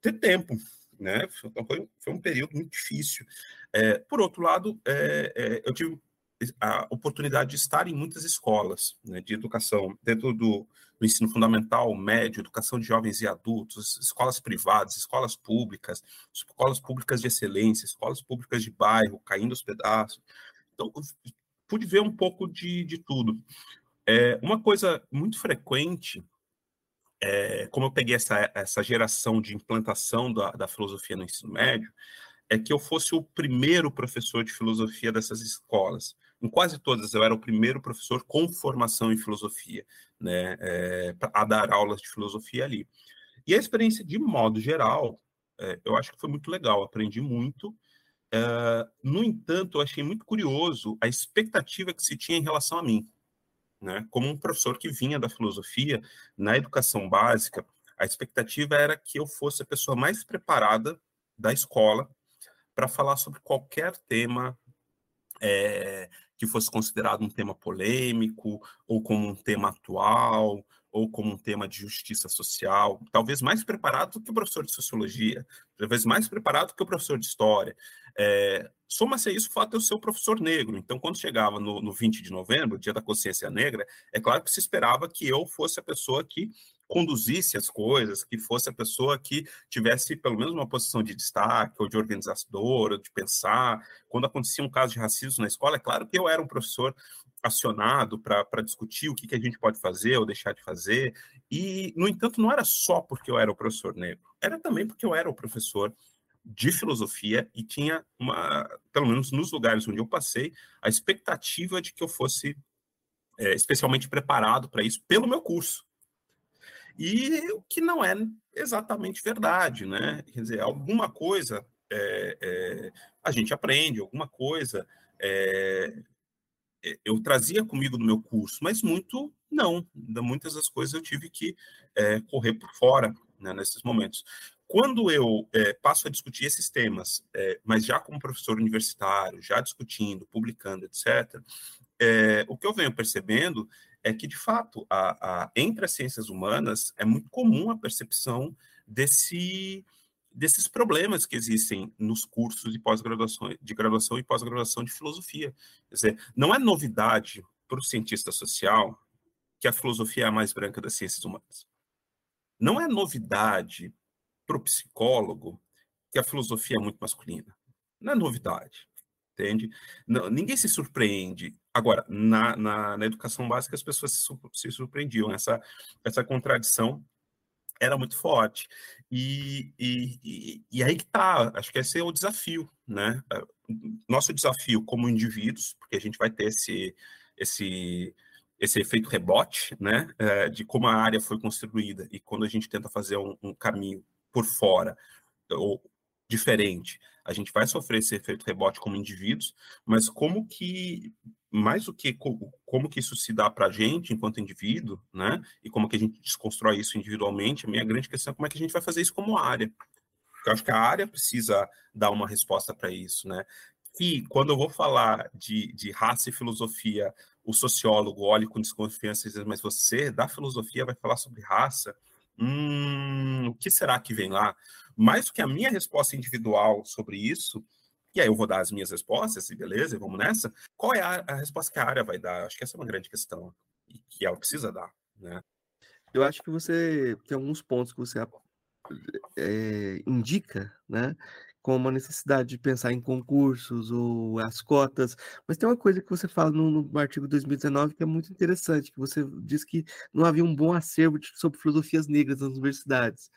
ter tempo. Né? Então, foi, foi um período muito difícil. É, por outro lado, é, é, eu tive a oportunidade de estar em muitas escolas né, de educação, dentro do, do, ensino fundamental, médio, educação de jovens e adultos, escolas privadas, escolas públicas, escolas públicas de excelência, escolas públicas de bairro, caindo aos pedaços. Então, pude ver um pouco de, de tudo. É, uma coisa muito frequente, é, como eu peguei essa, essa geração de implantação da, da filosofia no ensino médio, é que eu fosse o primeiro professor de filosofia dessas escolas em quase todas eu era o primeiro professor com formação em filosofia, né, é, a dar aulas de filosofia ali. E a experiência, de modo geral, é, eu acho que foi muito legal, aprendi muito. É, no entanto, eu achei muito curioso a expectativa que se tinha em relação a mim. Né? Como um professor que vinha da filosofia, na educação básica, a expectativa era que eu fosse a pessoa mais preparada da escola para falar sobre qualquer tema é, que fosse considerado um tema polêmico, ou como um tema atual, ou como um tema de justiça social, talvez mais preparado do que o professor de sociologia, talvez mais preparado que o professor de história. É, Soma-se a isso o fato de eu ser o professor negro. Então, quando chegava no, no 20 de novembro, dia da consciência negra, é claro que se esperava que eu fosse a pessoa que conduzisse as coisas, que fosse a pessoa que tivesse pelo menos uma posição de destaque, ou de organizador, ou de pensar. Quando acontecia um caso de racismo na escola, é claro que eu era um professor acionado para discutir o que, que a gente pode fazer ou deixar de fazer. E, no entanto, não era só porque eu era o professor negro, era também porque eu era o professor de filosofia e tinha uma, pelo menos nos lugares onde eu passei, a expectativa de que eu fosse é, especialmente preparado para isso pelo meu curso. E o que não é exatamente verdade, né? Quer dizer, alguma coisa é, é, a gente aprende, alguma coisa é, eu trazia comigo no meu curso, mas muito não. Muitas das coisas eu tive que correr por fora né, nesses momentos. Quando eu passo a discutir esses temas, mas já como professor universitário, já discutindo, publicando, etc., o que eu venho percebendo é que, de fato, a, a, entre as ciências humanas é muito comum a percepção desse, desses problemas que existem nos cursos de pós-graduação, de graduação e pós-graduação de filosofia. Quer dizer, não é novidade para o cientista social que a filosofia é a mais branca das ciências humanas. Não é novidade para o psicólogo que a filosofia é muito masculina. Não é novidade. Entende? Não, ninguém se surpreende. Agora, na, na, na, educação básica, as pessoas se, se surpreendiam. Essa, essa contradição era muito forte. E, e, e, aí que tá, acho que esse é o desafio, né? Nosso desafio como indivíduos, porque a gente vai ter esse, esse, esse efeito rebote, né? É, de como a área foi construída e quando a gente tenta fazer um, um caminho por fora ou diferente, a gente vai sofrer esse efeito rebote como indivíduos, mas como que mais do que como que isso se dá para a gente enquanto indivíduo, né? E como que a gente desconstrói isso individualmente, a minha grande questão é como é que a gente vai fazer isso como área. Eu acho que a área precisa dar uma resposta para isso, né? E quando eu vou falar de, de raça e filosofia, o sociólogo olha com desconfiança e diz, mas você, da filosofia, vai falar sobre raça? Hum, o que será que vem lá? Mais do que a minha resposta individual sobre isso, e aí eu vou dar as minhas respostas, e beleza, vamos nessa. Qual é a, a, resposta que a área vai dar? Acho que essa é uma grande questão, e que ela precisa dar, né? Eu acho que você tem alguns pontos que você é, indica, né? Como a necessidade de pensar em concursos ou as cotas, mas tem uma coisa que você fala no, no artigo 2019 que é muito interessante, que você diz que não havia um bom acervo de, sobre filosofias negras nas universidades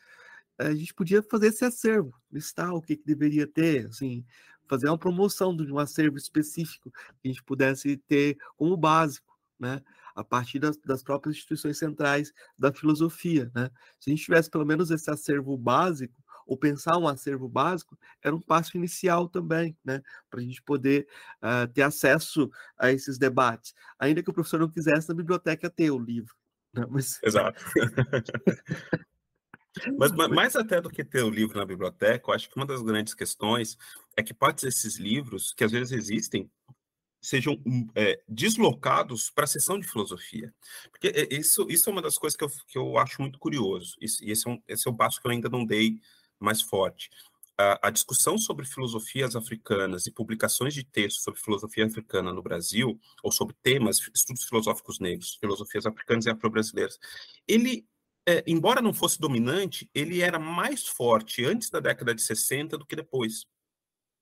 a gente podia fazer esse acervo, listar o que, que deveria ter, assim, fazer uma promoção de um acervo específico que a gente pudesse ter como básico, né? A partir das, das, próprias instituições centrais da filosofia, né? Se a gente tivesse pelo menos esse acervo básico, ou pensar um acervo básico, era um passo inicial também, né? Para a gente poder uh, ter acesso a esses debates. Ainda que o professor não quisesse na biblioteca ter o livro. Né? Mas... Exato. <laughs> <laughs> <laughs> Mas, mais até do que ter o livro na biblioteca, eu acho que uma das grandes questões é que partes desses livros, que às vezes existem, sejam hum, é, deslocados para a sessão de filosofia. Porque é, isso, isso é uma das coisas que eu, que eu acho muito curioso, e esse é, um, esse é um passo que eu ainda não dei mais forte. A, a, discussão sobre filosofias africanas e publicações de textos sobre filosofia africana no Brasil, ou sobre temas, estudos filosóficos negros, filosofias africanas e afro-brasileiras, ele é, embora não fosse dominante, ele era mais forte antes da década de 60 do que depois.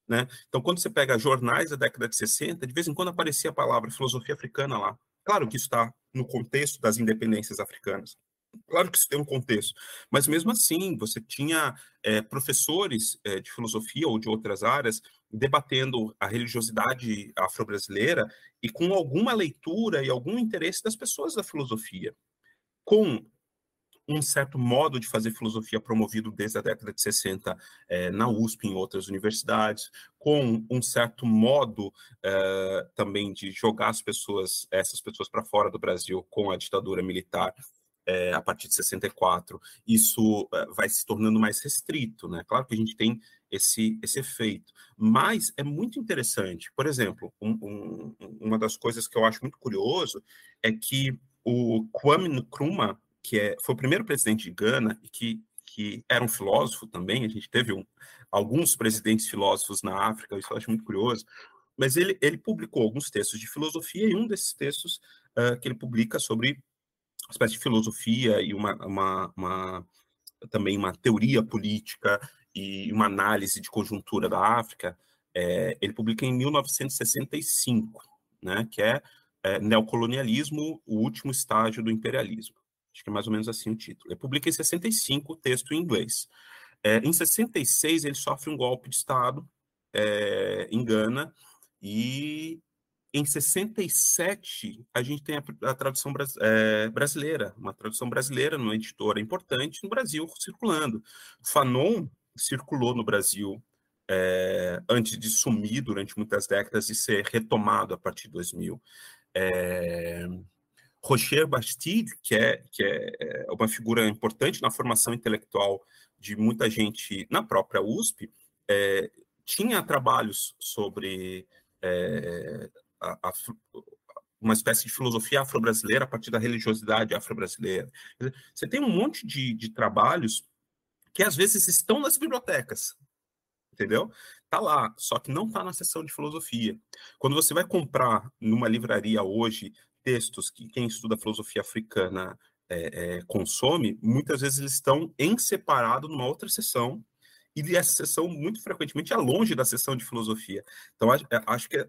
Né? Então, quando você pega jornais da década de 60, de vez em quando aparecia a palavra filosofia africana lá. Claro que isso está no contexto das independências africanas. Claro que isso tem um contexto, mas mesmo assim você tinha é, professores é, de filosofia ou de outras áreas debatendo a religiosidade afro-brasileira e com alguma leitura e algum interesse das pessoas da filosofia, com um certo modo de fazer filosofia promovido desde a década de 60 é, na USP e em outras universidades, com um certo modo é, também de jogar as pessoas, essas pessoas para fora do Brasil com a ditadura militar é, a partir de 64, isso vai se tornando mais restrito, né? Claro que a gente tem esse, esse efeito, mas é muito interessante. Por exemplo, um, um, uma das coisas que eu acho muito curioso é que o Kwame Nkrumah, que é, foi o primeiro presidente de Gana e que, que era um filósofo também. A gente teve um, alguns presidentes filósofos na África, isso eu acho muito curioso. Mas ele, ele publicou alguns textos de filosofia e um desses textos uh, que ele publica sobre uma espécie de filosofia e uma, uma, uma, também uma teoria política e uma análise de conjuntura da África, é, ele publica em 1965, né, que é, é Neocolonialismo, o último estágio do imperialismo. Acho que é mais ou menos assim o título. Ele publica em 65 o texto em inglês. É, em 66, ele sofre um golpe de Estado é, em Gana, e em 67, a gente tem a, a tradução é, brasileira, uma tradução brasileira numa editora importante no Brasil circulando. Fanon circulou no Brasil é, antes de sumir durante muitas décadas e ser retomado a partir de 2000. É, Rocher Bastide, que é, que é, é uma figura importante na formação intelectual de muita gente na própria USP, é, tinha trabalhos sobre é, a, a, uma espécie de filosofia afro-brasileira a partir da religiosidade afro-brasileira. Você tem um monte de, de trabalhos que às vezes estão nas bibliotecas, entendeu? Tá lá, só que não tá na seção de filosofia. Quando você vai comprar numa livraria hoje textos que quem estuda filosofia africana é, é, consome, muitas vezes eles estão em separado numa outra sessão e essa sessão muito frequentemente é longe da sessão de filosofia. Então, acho que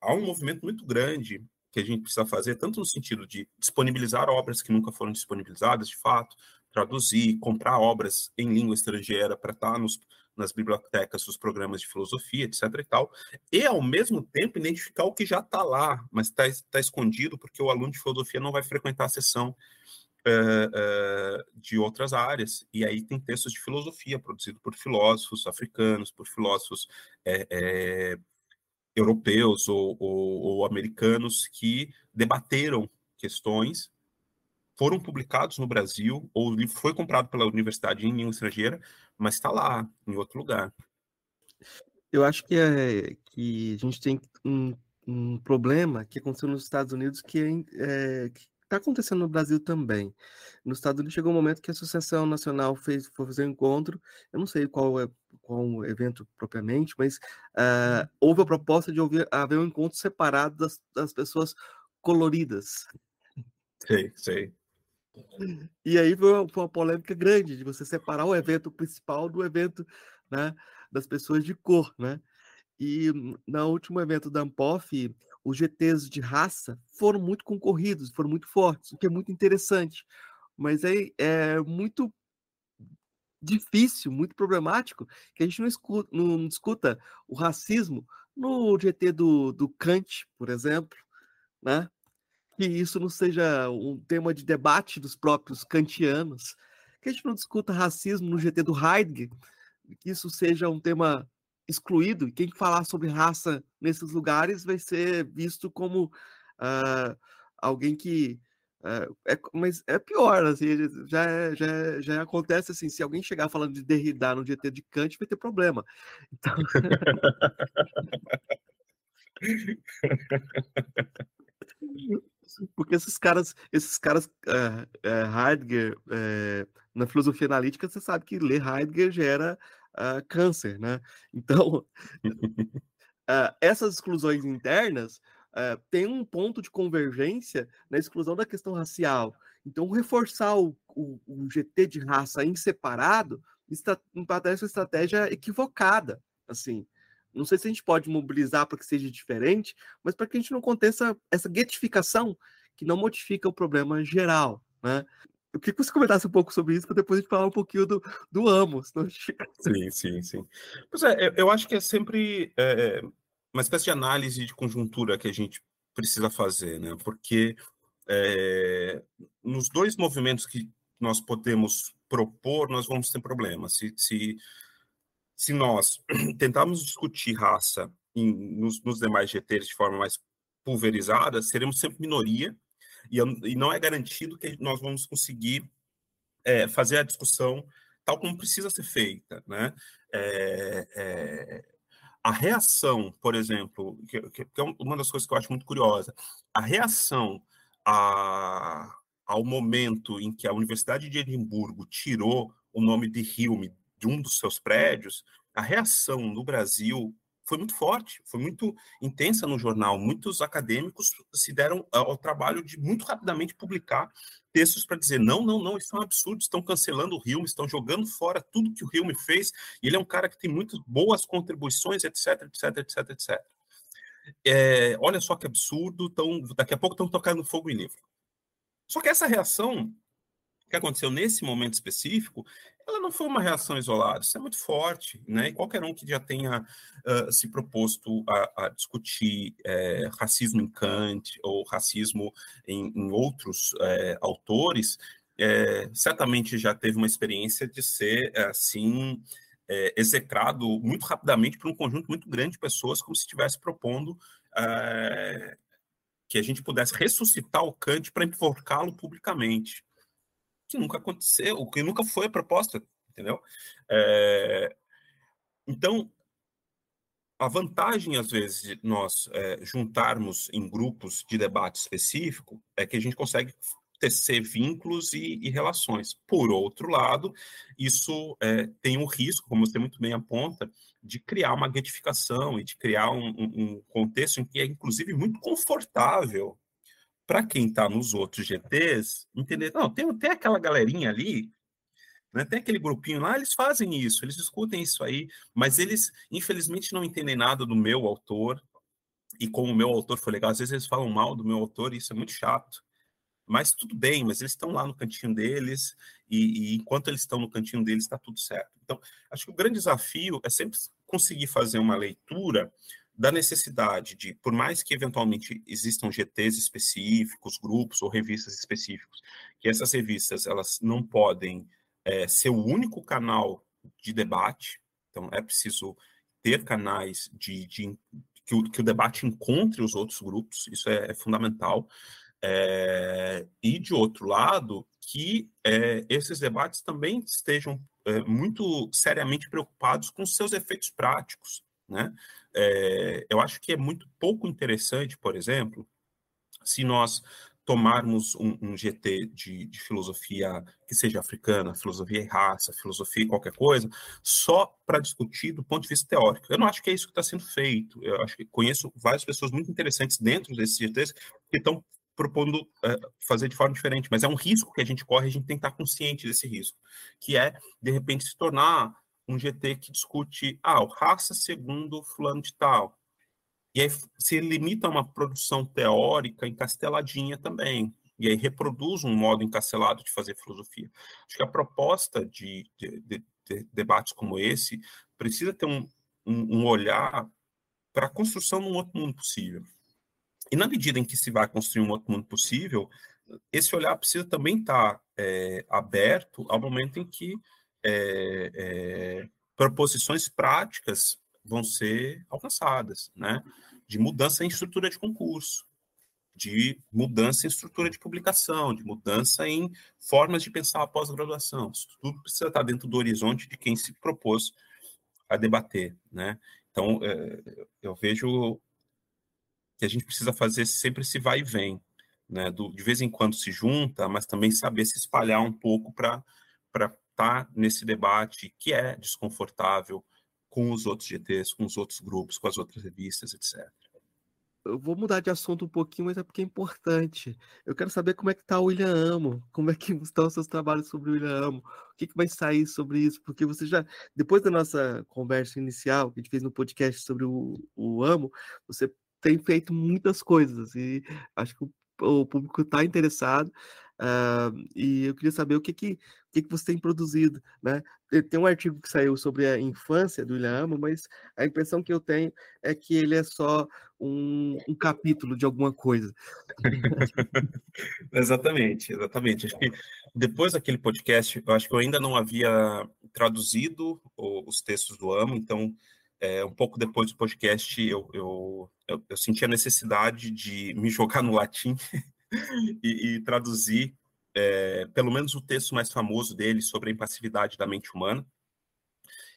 há um movimento muito grande que a gente precisa fazer, tanto no sentido de disponibilizar obras que nunca foram disponibilizadas, de fato, traduzir, comprar obras em língua estrangeira para estar nos, nas bibliotecas dos programas de filosofia, etc. e tal, e ao mesmo tempo identificar o que já está lá, mas está tá escondido porque o aluno de filosofia não vai frequentar a sessão uh, uh, de outras áreas. E aí tem textos de filosofia produzidos por filósofos africanos, por filósofos é, é, europeus ou, ou, ou americanos que debateram questões foram publicados no Brasil, ou o livro foi comprado pela universidade em língua estrangeira, mas está lá, em outro lugar. Eu acho que, é, que a gente tem um, um problema que aconteceu nos Estados Unidos que é, está acontecendo no Brasil também. Nos Estados Unidos chegou um momento que a Associação Nacional fez foi fazer um encontro, eu não sei qual é qual o evento propriamente, mas uh, houve a proposta de ouvir, haver um encontro separado das, das pessoas coloridas. Sei, sei. E aí foi uma, foi uma, polêmica grande de você separar o evento principal do evento né, das pessoas de cor, né? E no último evento da Ampof, os GTs de raça foram muito concorridos, foram muito fortes, o que é muito interessante. Mas é, é muito difícil, muito problemático, que a gente não escuta, não escuta o racismo no GT do, do Kant, por exemplo, né? Que isso não seja um tema de debate dos próprios kantianos, que a gente não discuta racismo no GT do Heidegger, que isso seja um tema excluído, e quem falar sobre raça nesses lugares vai ser visto como uh, alguém que. Uh, é, mas é pior, assim, já, já, já acontece assim, se alguém chegar falando de Derrida no GT de Kant, vai ter problema. Então... <laughs> <laughs> Porque esses caras, esses caras, uh, uh, Heidegger, uh, na filosofia analítica, você sabe que ler Heidegger gera câncer, né? <laughs> Então, <laughs> essas exclusões internas têm um ponto de convergência na exclusão da questão racial. Então, reforçar o, o, o GT de raça em separado me parece uma estratégia equivocada, assim. Não sei se a gente pode mobilizar para que seja diferente, mas para que a gente não aconteça essa guetificação que não modifica o problema geral, né? Eu queria que você comentasse um pouco sobre isso, para depois a gente falar um pouquinho do, do Amos. Sim, sim, sim. Pois é, eu acho que é sempre é, uma espécie de análise de conjuntura que a gente precisa fazer, né? Porque é, nos dois movimentos que nós podemos propor, nós vamos ter problemas. Se, se se nós <clears throat> tentarmos discutir raça em, nos, nos, demais GTs de forma mais pulverizada, seremos sempre minoria e, e não é garantido que nós vamos conseguir é, fazer a discussão tal como precisa ser feita, né? É, é, a reação, por exemplo, que, que, é uma das coisas que eu acho muito curiosa, a reação a, ao momento em que a Universidade de Edimburgo tirou o nome de Hume de um dos seus prédios, a reação no Brasil foi muito forte, foi muito intensa no jornal. Muitos acadêmicos se deram ao trabalho de muito rapidamente publicar textos para dizer: não, não, não, isso é um absurdo, estão cancelando o Hilme, estão jogando fora tudo que o Hilme fez, e ele é um cara que tem muitas boas contribuições, etc, etc, etc, etc. É, olha só que absurdo, tão, daqui a pouco estão tocando fogo em livro. Só que essa reação que aconteceu nesse momento específico, ela não foi uma reação isolada, isso é muito forte, né? E qualquer um que já tenha uh, se proposto a, a discutir é, racismo em Kant ou racismo em, em outros é, autores, é, certamente já teve uma experiência de ser, assim, execrado muito rapidamente por um conjunto muito grande de pessoas, como se estivesse propondo que a gente pudesse ressuscitar o Kant para enforcá-lo publicamente que nunca aconteceu, o que nunca foi proposta, entendeu? É, então, a vantagem, às vezes, de nós é, juntarmos em grupos de debate específico é que a gente consegue tecer vínculos e, e relações. Por outro lado, isso é, tem um risco, como você muito bem aponta, de criar uma guetificação e de criar um, um contexto em que é, inclusive, muito confortável para quem está nos outros GTs, entender, não, tem, tem aquela galerinha ali Né? Tem aquele grupinho lá, eles fazem isso, eles discutem isso aí, mas eles, infelizmente, não entendem nada do meu autor. E como o meu autor foi legal, às vezes eles falam mal do meu autor, e isso é muito chato. Mas tudo bem, mas eles estão lá no cantinho deles, e, e enquanto eles estão no cantinho deles, está tudo certo. Então, acho que o grande desafio é sempre conseguir fazer uma leitura da necessidade de, por mais que eventualmente existam GTs específicos, grupos ou revistas específicos, que essas revistas elas não podem é, ser o único canal de debate, então é preciso ter canais de, de que, o, que, o, debate encontre os outros grupos, isso é, é fundamental. É, e de outro lado, que é, esses debates também estejam muito seriamente preocupados com seus efeitos práticos. Né? É, eu acho que é muito pouco interessante, por exemplo, se nós tomarmos um, um GT de, de, filosofia que seja africana, filosofia e raça, filosofia e qualquer coisa, só para discutir do ponto de vista teórico. Eu não acho que é isso que está sendo feito. Eu acho que conheço várias pessoas muito interessantes dentro desses GTs que estão propondo é, fazer de forma diferente, mas é um risco que a gente corre, a gente tem que estar consciente desse risco, que é, de repente, se tornar um GT que discute, ah, raça segundo fulano de tal, e aí se limita a uma produção teórica encasteladinha também. E aí reproduz um modo encastelado de fazer filosofia. Acho que a proposta de, de, de, de debates como esse precisa ter um, um, um olhar para a construção de um outro mundo possível. E na medida em que se vai construir um outro mundo possível, esse olhar precisa também estar tá, é, aberto ao momento em que é, é, proposições práticas vão ser alcançadas, né? De mudança em estrutura de concurso, de mudança em estrutura de publicação, de mudança em formas de pensar a pós-graduação. Isso tudo precisa estar dentro do horizonte de quem se propôs a debater, né? Então, é, eu vejo que a gente precisa fazer sempre esse vai e vem, né? De vez em quando se junta, mas também saber se espalhar um pouco para estar tá nesse debate que é desconfortável, com os outros GTs, com os outros grupos, com as outras revistas, etc. Eu vou mudar de assunto um pouquinho, mas é porque é importante. Eu quero saber como é que está o William Amo, como é que <laughs> estão os seus trabalhos sobre o William Amo, o que, que vai sair sobre isso, porque você já, depois da nossa conversa inicial que a gente fez no podcast sobre o, o Amo, você tem feito muitas coisas e acho que o, o público está interessado. Uh, e eu queria saber o que que, o que que você tem produzido, né? Tem um artigo que saiu sobre a infância do William Amo, mas a impressão que eu tenho é que ele é só um, um capítulo de alguma coisa. <laughs> exatamente, exatamente. Acho que depois daquele podcast, eu acho que eu ainda não havia traduzido os textos do Amo, então é, um pouco depois do podcast eu, eu, eu, eu senti a necessidade de me jogar no latim <laughs> e, e traduzir é, pelo menos o texto mais famoso dele sobre a impassividade da mente humana.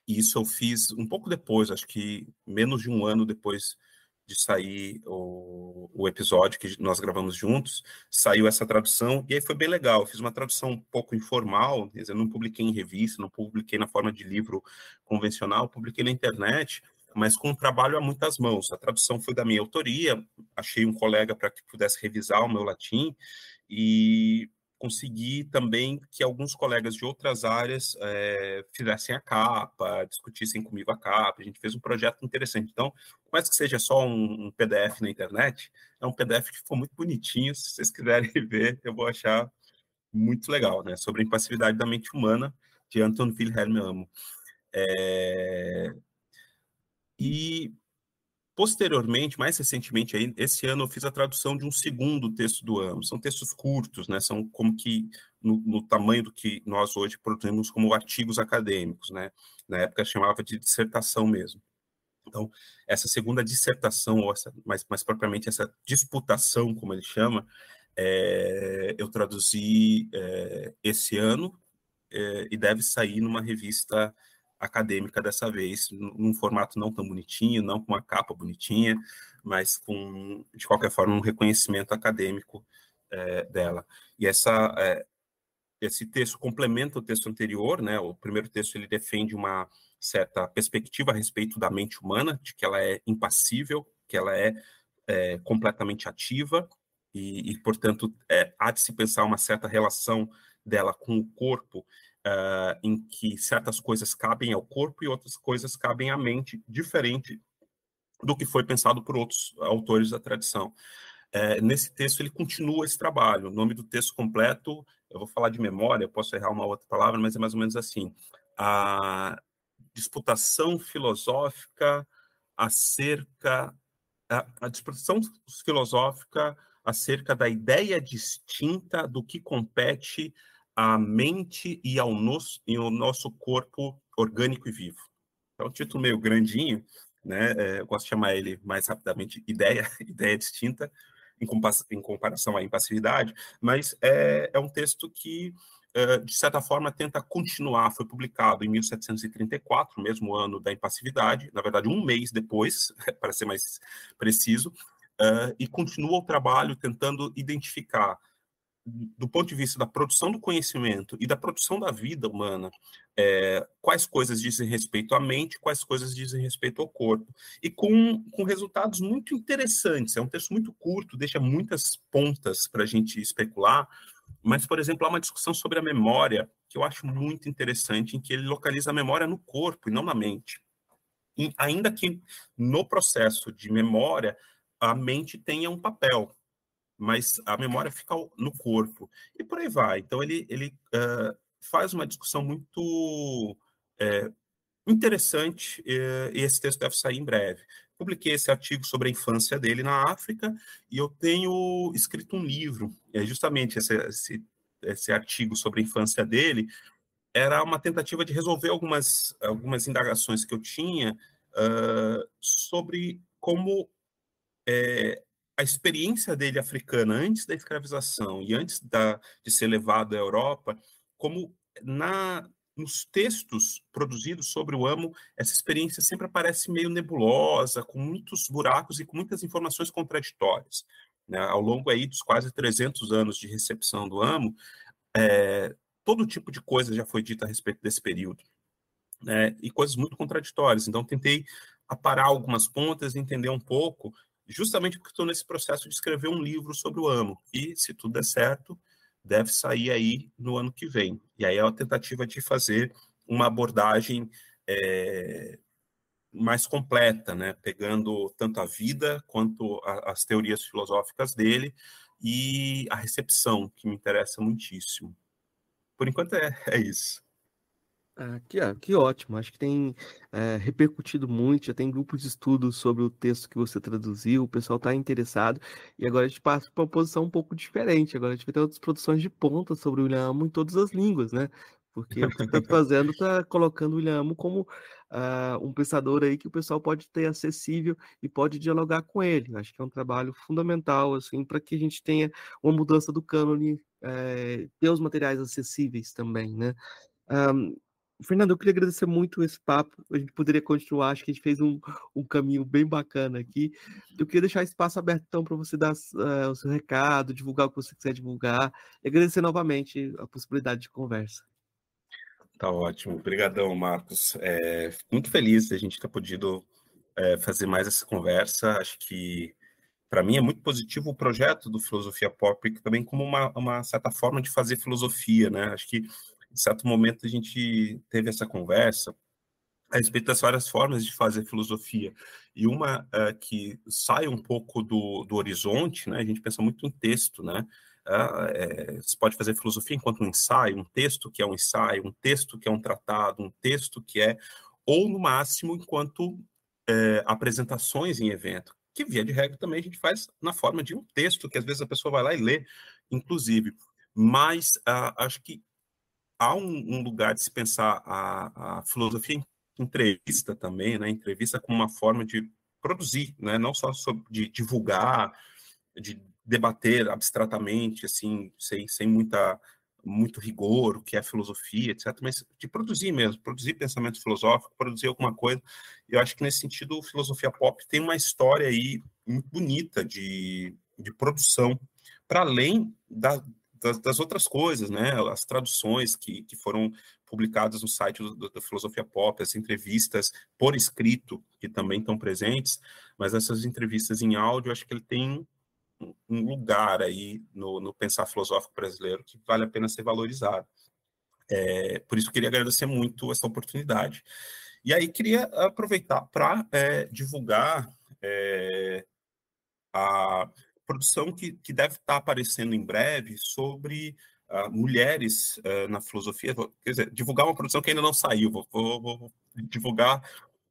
E isso eu fiz um pouco depois, acho que menos de um ano depois de sair o, o episódio que nós gravamos juntos, saiu essa tradução, e aí foi bem legal. Eu fiz uma tradução um pouco informal, quer dizer, não publiquei em revista, não publiquei na forma de livro convencional, publiquei na internet, mas com um trabalho a muitas mãos. A tradução foi da minha autoria, achei um colega para que pudesse revisar o meu latim e consegui também que alguns colegas de outras áreas é, fizessem a capa, discutissem comigo a capa. A gente fez um projeto interessante. Então, mais que seja só um, um PDF na internet, é um PDF que ficou muito bonitinho. Se vocês quiserem <laughs> ver, eu vou achar muito legal, né? Sobre a impassividade da mente humana, de Anton Wilhelm Amo. É, e posteriormente, mais recentemente, aí, esse ano eu fiz a tradução de um segundo texto do ano. São textos curtos, né? São como que no, no tamanho do que nós hoje produzimos como artigos acadêmicos, né? Na época chamava de dissertação mesmo. Então, essa segunda dissertação, ou essa, mais, mais propriamente essa disputação, como ele chama, é, eu traduzi é, esse ano é, e deve sair numa revista acadêmica dessa vez, num formato não tão bonitinho, não com uma capa bonitinha, mas com, de qualquer forma, um reconhecimento acadêmico é, dela. E essa, é, esse texto complementa o texto anterior, né? O primeiro texto ele defende uma certa perspectiva a respeito da mente humana, de que ela é impassível, que ela é, é completamente ativa e, e portanto, é, há de se pensar uma certa relação dela com o corpo uh, em que certas coisas cabem ao corpo e outras coisas cabem à mente, diferente do que foi pensado por outros autores da tradição. É, nesse texto ele continua esse trabalho. O nome do texto completo, eu vou falar de memória, posso errar uma outra palavra, mas é mais ou menos assim: a disputação filosófica acerca a, a disputação filosófica acerca da ideia distinta do que compete à mente e ao nosso, e ao nosso corpo orgânico e vivo. É um título meio grandinho, né? É, eu gosto de chamar ele mais rapidamente <laughs> ideia, ideia distinta, em, em comparação à impassividade, mas é, é um texto que, é, de certa forma, tenta continuar. Foi publicado em 1734, mesmo ano da impassividade, na verdade, um mês depois, <laughs> para ser mais preciso, é, e continua o trabalho tentando identificar do ponto de vista da produção do conhecimento e da produção da vida humana, é, quais coisas dizem respeito à mente, quais coisas dizem respeito ao corpo. E com, com resultados muito interessantes. É um texto muito curto, deixa muitas pontas para a gente especular. Mas, por exemplo, há uma discussão sobre a memória que eu acho muito interessante, em que ele localiza a memória no corpo e não na mente. E, ainda que no processo de memória, a mente tenha um papel mas a memória fica no corpo e por aí vai. Então ele ele uh, faz uma discussão muito é, interessante e esse texto deve sair em breve. Publiquei esse artigo sobre a infância dele na África e eu tenho escrito um livro. É justamente esse, esse, esse artigo sobre a infância dele era uma tentativa de resolver algumas algumas indagações que eu tinha uh, sobre como é, a experiência dele africana antes da escravização e antes da, de ser levado à Europa, como na nos textos produzidos sobre o amo, essa experiência sempre aparece meio nebulosa, com muitos buracos e com muitas informações contraditórias. Né? Ao longo aí dos quase 300 anos de recepção do amo, é, todo tipo de coisa já foi dita a respeito desse período, né? e coisas muito contraditórias. Então, tentei aparar algumas pontas, entender um pouco justamente porque estou nesse processo de escrever um livro sobre o amo. E, se tudo der certo, deve sair aí no ano que vem. E aí é a tentativa de fazer uma abordagem é, mais completa, né? pegando tanto a vida quanto a, as teorias filosóficas dele e a recepção, que me interessa muitíssimo. Por enquanto é, é isso. Ah, que, ah, que ótimo, acho que tem é, repercutido muito, já tem grupos de estudos sobre o texto que você traduziu, o pessoal está interessado, e agora a gente passa para uma posição um pouco diferente, agora a gente vai ter outras produções de ponta sobre o William Amo em todas as línguas, né? Porque o que você está <laughs> fazendo está colocando o William Amo como uh, um pensador aí que o pessoal pode ter acessível e pode dialogar com ele. Acho que é um trabalho fundamental, assim, para que a gente tenha uma mudança do cânone, é, ter os materiais acessíveis também, né? Um, Fernando, eu queria agradecer muito esse papo. A gente poderia continuar, acho que a gente fez um, um caminho bem bacana aqui. Eu queria deixar espaço aberto então para você dar uh, o seu recado, divulgar o que você quiser divulgar e agradecer novamente a possibilidade de conversa. Tá ótimo. Obrigadão, Marcos. É, muito feliz de a gente ter podido é, fazer mais essa conversa. Acho que para mim é muito positivo o projeto do Filosofia Pop, também como uma, uma certa forma de fazer filosofia, né? Acho que em certo momento a gente teve essa conversa a respeito das várias formas de fazer filosofia. E uma uh, que sai um pouco do, do horizonte, né? A gente pensa muito em texto, né? Uh, é, você pode fazer filosofia enquanto um ensaio, um texto que é um ensaio, um texto que é um tratado, um texto que é, ou no máximo, enquanto é, apresentações em evento, que via de regra também a gente faz na forma de um texto, que às vezes a pessoa vai lá e lê, inclusive. Mas uh, acho que há um, um, lugar de se pensar a, a filosofia entrevista também, né? Entrevista como uma forma de produzir, né? Não só sobre, de divulgar, de debater abstratamente, assim, sem, sem muita muito rigor, o que é filosofia, etc., mas de produzir mesmo, produzir pensamento filosófico, produzir alguma coisa. Eu acho que nesse sentido, filosofia pop tem uma história aí muito bonita de, de produção, para além da, das, das, outras coisas, né? As traduções que, que foram publicadas no site da Filosofia Pop, as entrevistas por escrito que também estão presentes, mas essas entrevistas em áudio, acho que ele tem um lugar aí no, no pensar filosófico brasileiro que vale a pena ser valorizado. É, por isso, queria agradecer muito essa oportunidade. E aí, queria aproveitar para é, divulgar é, a produção que, que deve estar aparecendo em breve sobre uh, mulheres uh, na filosofia. Quer dizer, divulgar uma produção que ainda não saiu, vou, vou, vou divulgar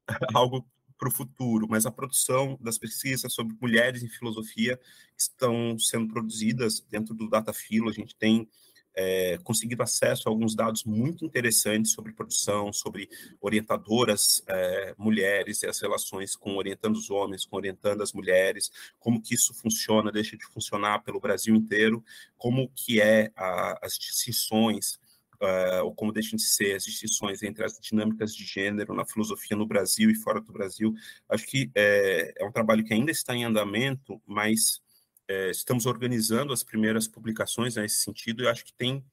<laughs> algo para o futuro, mas a produção das pesquisas sobre mulheres em filosofia estão sendo produzidas dentro do Datafilo. A gente tem é, conseguido acesso a alguns dados muito interessantes sobre produção, sobre orientadoras é, mulheres e as relações com orientando os homens, com orientando as mulheres, como que isso funciona, deixa de funcionar pelo Brasil inteiro, como que é a, as distinções uh, ou como deixam de ser as distinções entre as dinâmicas de gênero na filosofia no Brasil e fora do Brasil. Acho que é, é um trabalho que ainda está em andamento, mas é, estamos organizando as primeiras publicações nesse sentido e acho que tem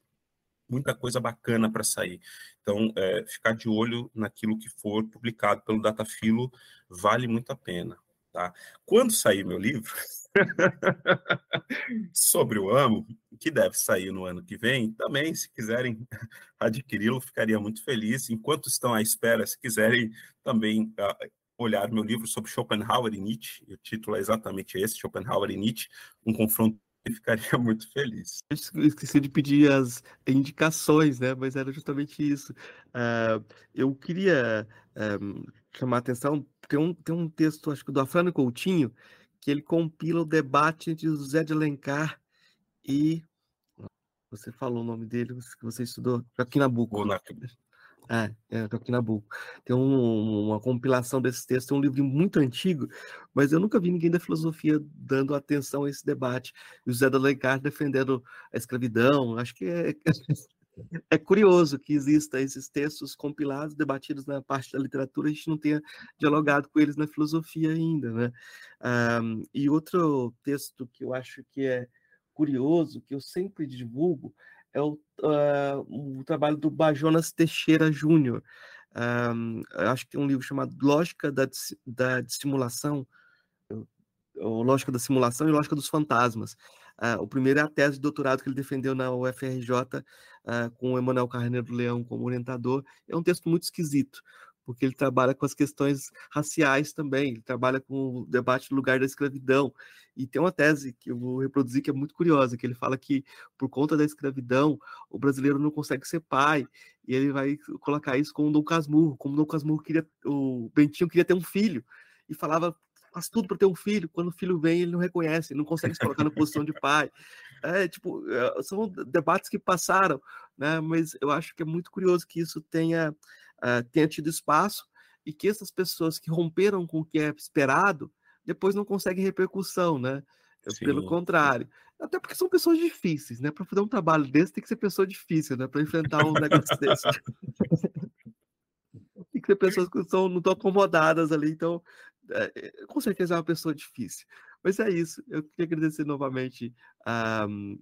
muita coisa bacana para sair. Então, é, ficar de olho naquilo que for publicado pelo Datafilo vale muito a pena. Tá? Quando sair meu livro <laughs> sobre o AMO, que deve sair no ano que vem, também, se quiserem <laughs> adquiri-lo, ficaria muito feliz. Enquanto estão à espera, se quiserem também uh, olhar meu livro sobre Schopenhauer e Nietzsche, o título é exatamente esse, Schopenhauer e Nietzsche, um confronto e ficaria <laughs> muito feliz. Eu esqueci de pedir as indicações, né? Mas era justamente isso. Uh, eu queria um, chamar a atenção tem um, tem um texto, acho que do Afrânio Coutinho, que ele compila o debate entre José de Alencar e. Você falou o nome dele, que você estudou, Joaquim Nabuco. É, é, Joaquim Nabuco. Tem um, uma compilação desses textos, é um livro muito antigo, mas eu nunca vi ninguém da filosofia dando atenção a esse debate. José de Alencar defendendo a escravidão, acho que é, <laughs> é curioso que exista esses textos compilados, debatidos na parte da literatura, a gente não tenha dialogado com eles na filosofia ainda, né? Um, e outro texto que eu acho que é curioso, que eu sempre divulgo, é o, uh, o trabalho do Bajonas Teixeira Júnior. Um, acho que é um livro chamado Lógica da, da Dissimulação, ou Lógica da Simulação e Lógica dos Fantasmas. Uh, o primeiro é a tese de doutorado que ele defendeu na UFRJ, uh, ah, com o Emanuel Carneiro Leão como orientador. É um texto muito esquisito, porque ele trabalha com as questões raciais também, ele trabalha com o debate do lugar da escravidão. E tem uma tese que eu vou reproduzir que é muito curiosa, que ele fala que por conta da escravidão, o brasileiro não consegue ser pai, e ele vai colocar isso com o Dom Casmurro, como o Dom Casmurro queria, o Bentinho queria ter um filho, e falava faz tudo para ter um filho. Quando o filho vem, ele não reconhece, ele não consegue se colocar na posição de pai. É, tipo, é, são debates que passaram, né? Mas eu acho que é muito curioso que isso tenha, uh, tenha tido espaço e que essas pessoas que romperam com o que é esperado depois não conseguem repercussão, né? Sim. Pelo contrário. Até porque são pessoas difíceis, né? Para fazer um trabalho desse tem que ser pessoa difícil, né? Para enfrentar um negócio desse. <laughs> tem que ser pessoas que são, não estão acomodadas ali. Então, é, com certeza é uma pessoa difícil. Mas é isso. Eu queria agradecer novamente um,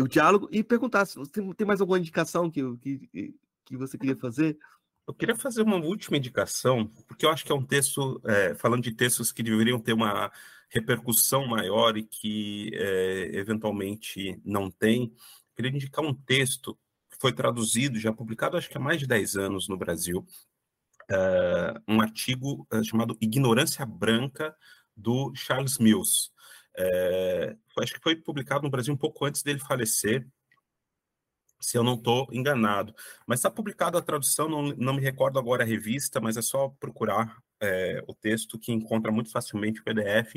o diálogo e perguntar se tem, tem mais alguma indicação que, que, que você queria fazer. Eu queria fazer uma última indicação, porque eu acho que é um texto, é, falando de textos que deveriam ter uma repercussão maior e que é, eventualmente não tem. Eu queria indicar um texto que foi traduzido, já publicado acho que há mais de 10 anos no Brasil, uh, um artigo uh, chamado Ignorância Branca, do Charles Mills. Uh, acho que foi publicado no Brasil um pouco antes dele falecer, se eu não estou enganado. Mas está publicado a tradução, não, não me recordo agora a revista, mas é só procurar o texto que encontra muito facilmente o PDF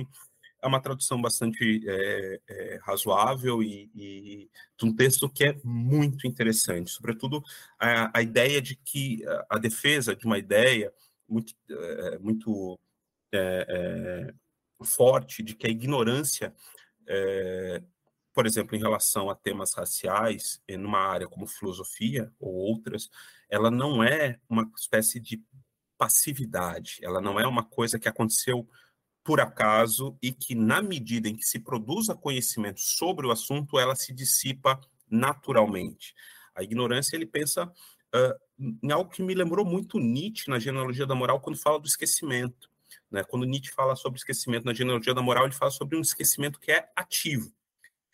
é uma tradução bastante é, é, razoável e, e, um texto que é muito interessante, sobretudo a, a ideia de que a, defesa de uma ideia muito, é, muito é, é, forte de que a ignorância, é, por exemplo, em relação a temas raciais, numa área como filosofia ou outras, ela não é uma espécie de passividade, ela não é uma coisa que aconteceu por acaso e que, na medida em que se produza conhecimento sobre o assunto, ela se dissipa naturalmente. A ignorância, ele pensa uh, em algo que me lembrou muito Nietzsche na genealogia da moral, quando fala do esquecimento. Né? Quando Nietzsche fala sobre esquecimento na genealogia da moral, ele fala sobre um esquecimento que é ativo.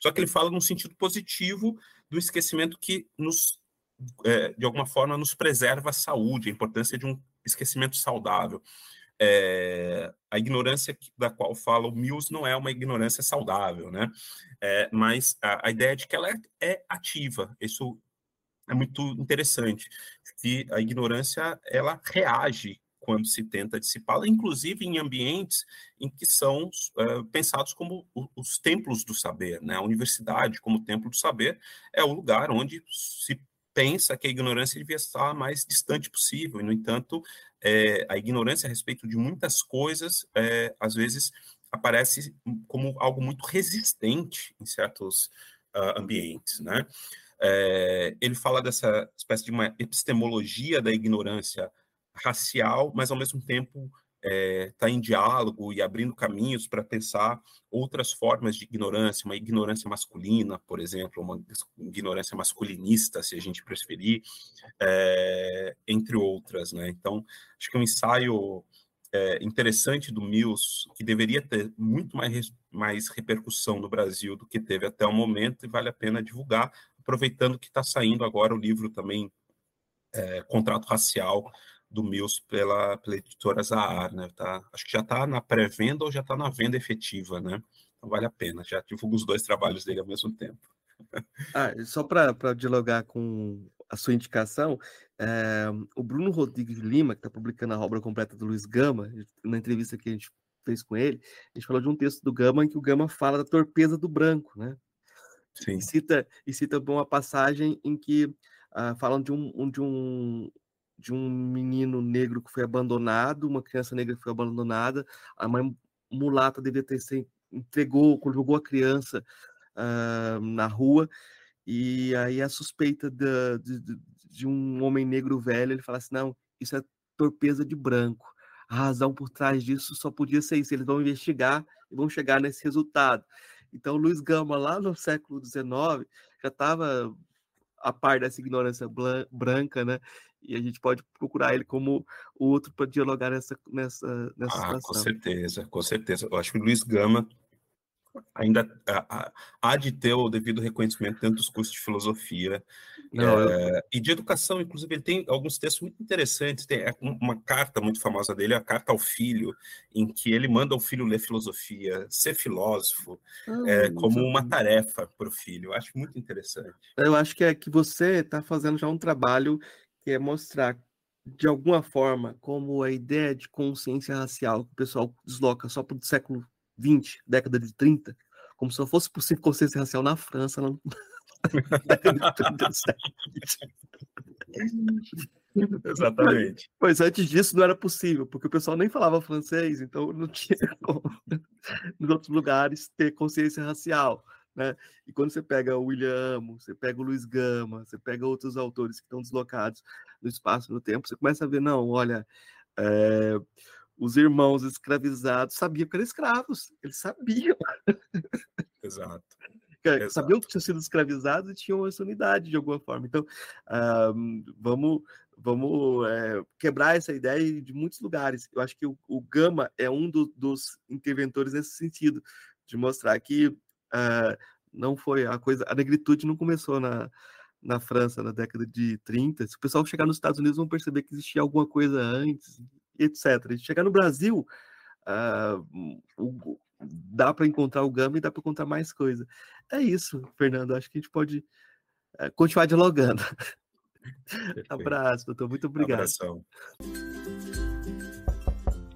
Só que ele fala num sentido positivo do esquecimento que nos é, de alguma forma, nos preserva a saúde, a importância de um esquecimento saudável. É, a ignorância da qual fala o Mills não é uma ignorância saudável, né? É, mas a, a, ideia de que ela é, é, ativa, isso é muito interessante, que a ignorância ela reage quando se tenta dissipá-la, inclusive em ambientes em que são uh, pensados como os templos do saber, né? A universidade como templo do saber é o lugar onde se pensa que a ignorância devia estar mais distante possível, e, no entanto, é, a ignorância a respeito de muitas coisas, é, às vezes, aparece como algo muito resistente em certos uh, ambientes, né? É, ele fala dessa espécie de uma epistemologia da ignorância racial, mas ao mesmo tempo está é, tá em diálogo e abrindo caminhos para pensar outras formas de ignorância, uma ignorância masculina, por exemplo, uma ignorância masculinista, se a gente preferir, é, entre outras. Né? Então, acho que é um ensaio é, interessante do Mills, que deveria ter muito mais, mais repercussão no Brasil do que teve até o momento, e vale a pena divulgar, aproveitando que está saindo agora o livro também, é, Contrato Racial, do Mills pela, pela editora Zahar, né? Tá, acho que já está na pré-venda ou já está na venda efetiva, né? Então vale a pena. Já divulgo os dois trabalhos dele ao mesmo tempo. <laughs> Ah, só para dialogar com a sua indicação, é, o Bruno Rodrigues Lima, que está publicando a obra completa do Luiz Gama, na entrevista que a gente fez com ele, a gente falou de um texto do Gama em que o Gama fala da torpeza do branco, né? Sim. E cita, e cita uma passagem em que uh, falam de um, de um de um menino negro que foi abandonado, uma criança negra que foi abandonada, a mãe mulata devia ter se entregou, jogou a criança uh, na rua, e aí a suspeita de, de, de, um homem negro velho, ele fala assim, não, isso é torpeza de branco, a razão por trás disso só podia ser isso, eles vão investigar e vão chegar nesse resultado. Então, Luiz Gama, lá no século XIX, já estava a par dessa ignorância branca, né? E a gente pode procurar ele como outro para dialogar nessa, nessa, nessa ah, situação. Com certeza, com certeza. Eu acho que o Luiz Gama ainda há de ter o devido reconhecimento dentro dos cursos de filosofia Não, é, eu... e de educação, inclusive ele tem alguns textos muito interessantes, tem é, uma carta muito famosa dele, a carta ao filho, em que ele manda o filho ler filosofia, ser filósofo, ah, é, como uma tarefa para o filho, eu acho muito interessante. Eu acho que é que você está fazendo já um trabalho que é mostrar de alguma forma como a ideia de consciência racial que o pessoal desloca só para o século 20, década de 30, como se não fosse possível consciência racial na França na <laughs> década de 30 <laughs> <laughs> Exatamente. Pois antes disso não era possível, porque o pessoal nem falava francês, então não tinha como nos outros lugares ter consciência racial. Né? E quando você pega o William você pega o Luiz Gama, você pega outros autores que estão deslocados no espaço e no tempo, você começa a ver, não, olha, é, os irmãos escravizados sabiam que eram escravos, eles sabiam. Exato. <laughs> Sabiam que tinham sido escravizados e tinham essa unidade de alguma forma. Então, uh, vamos, vamos é, quebrar essa ideia de muitos lugares. Eu acho que o, o Gama é um do, dos interventores nesse sentido, de mostrar que uh, não foi a coisa, a negritude não começou na, na França na década de 30. Se o pessoal chegar nos Estados Unidos, vão perceber que existia alguma coisa antes, etc. Chegar no Brasil, uh, o, dá para encontrar o Gama e dá para encontrar mais coisa. É isso, Fernando. Acho que a gente pode uh, continuar dialogando. <laughs> Abraço, doutor. Muito obrigado. Abração.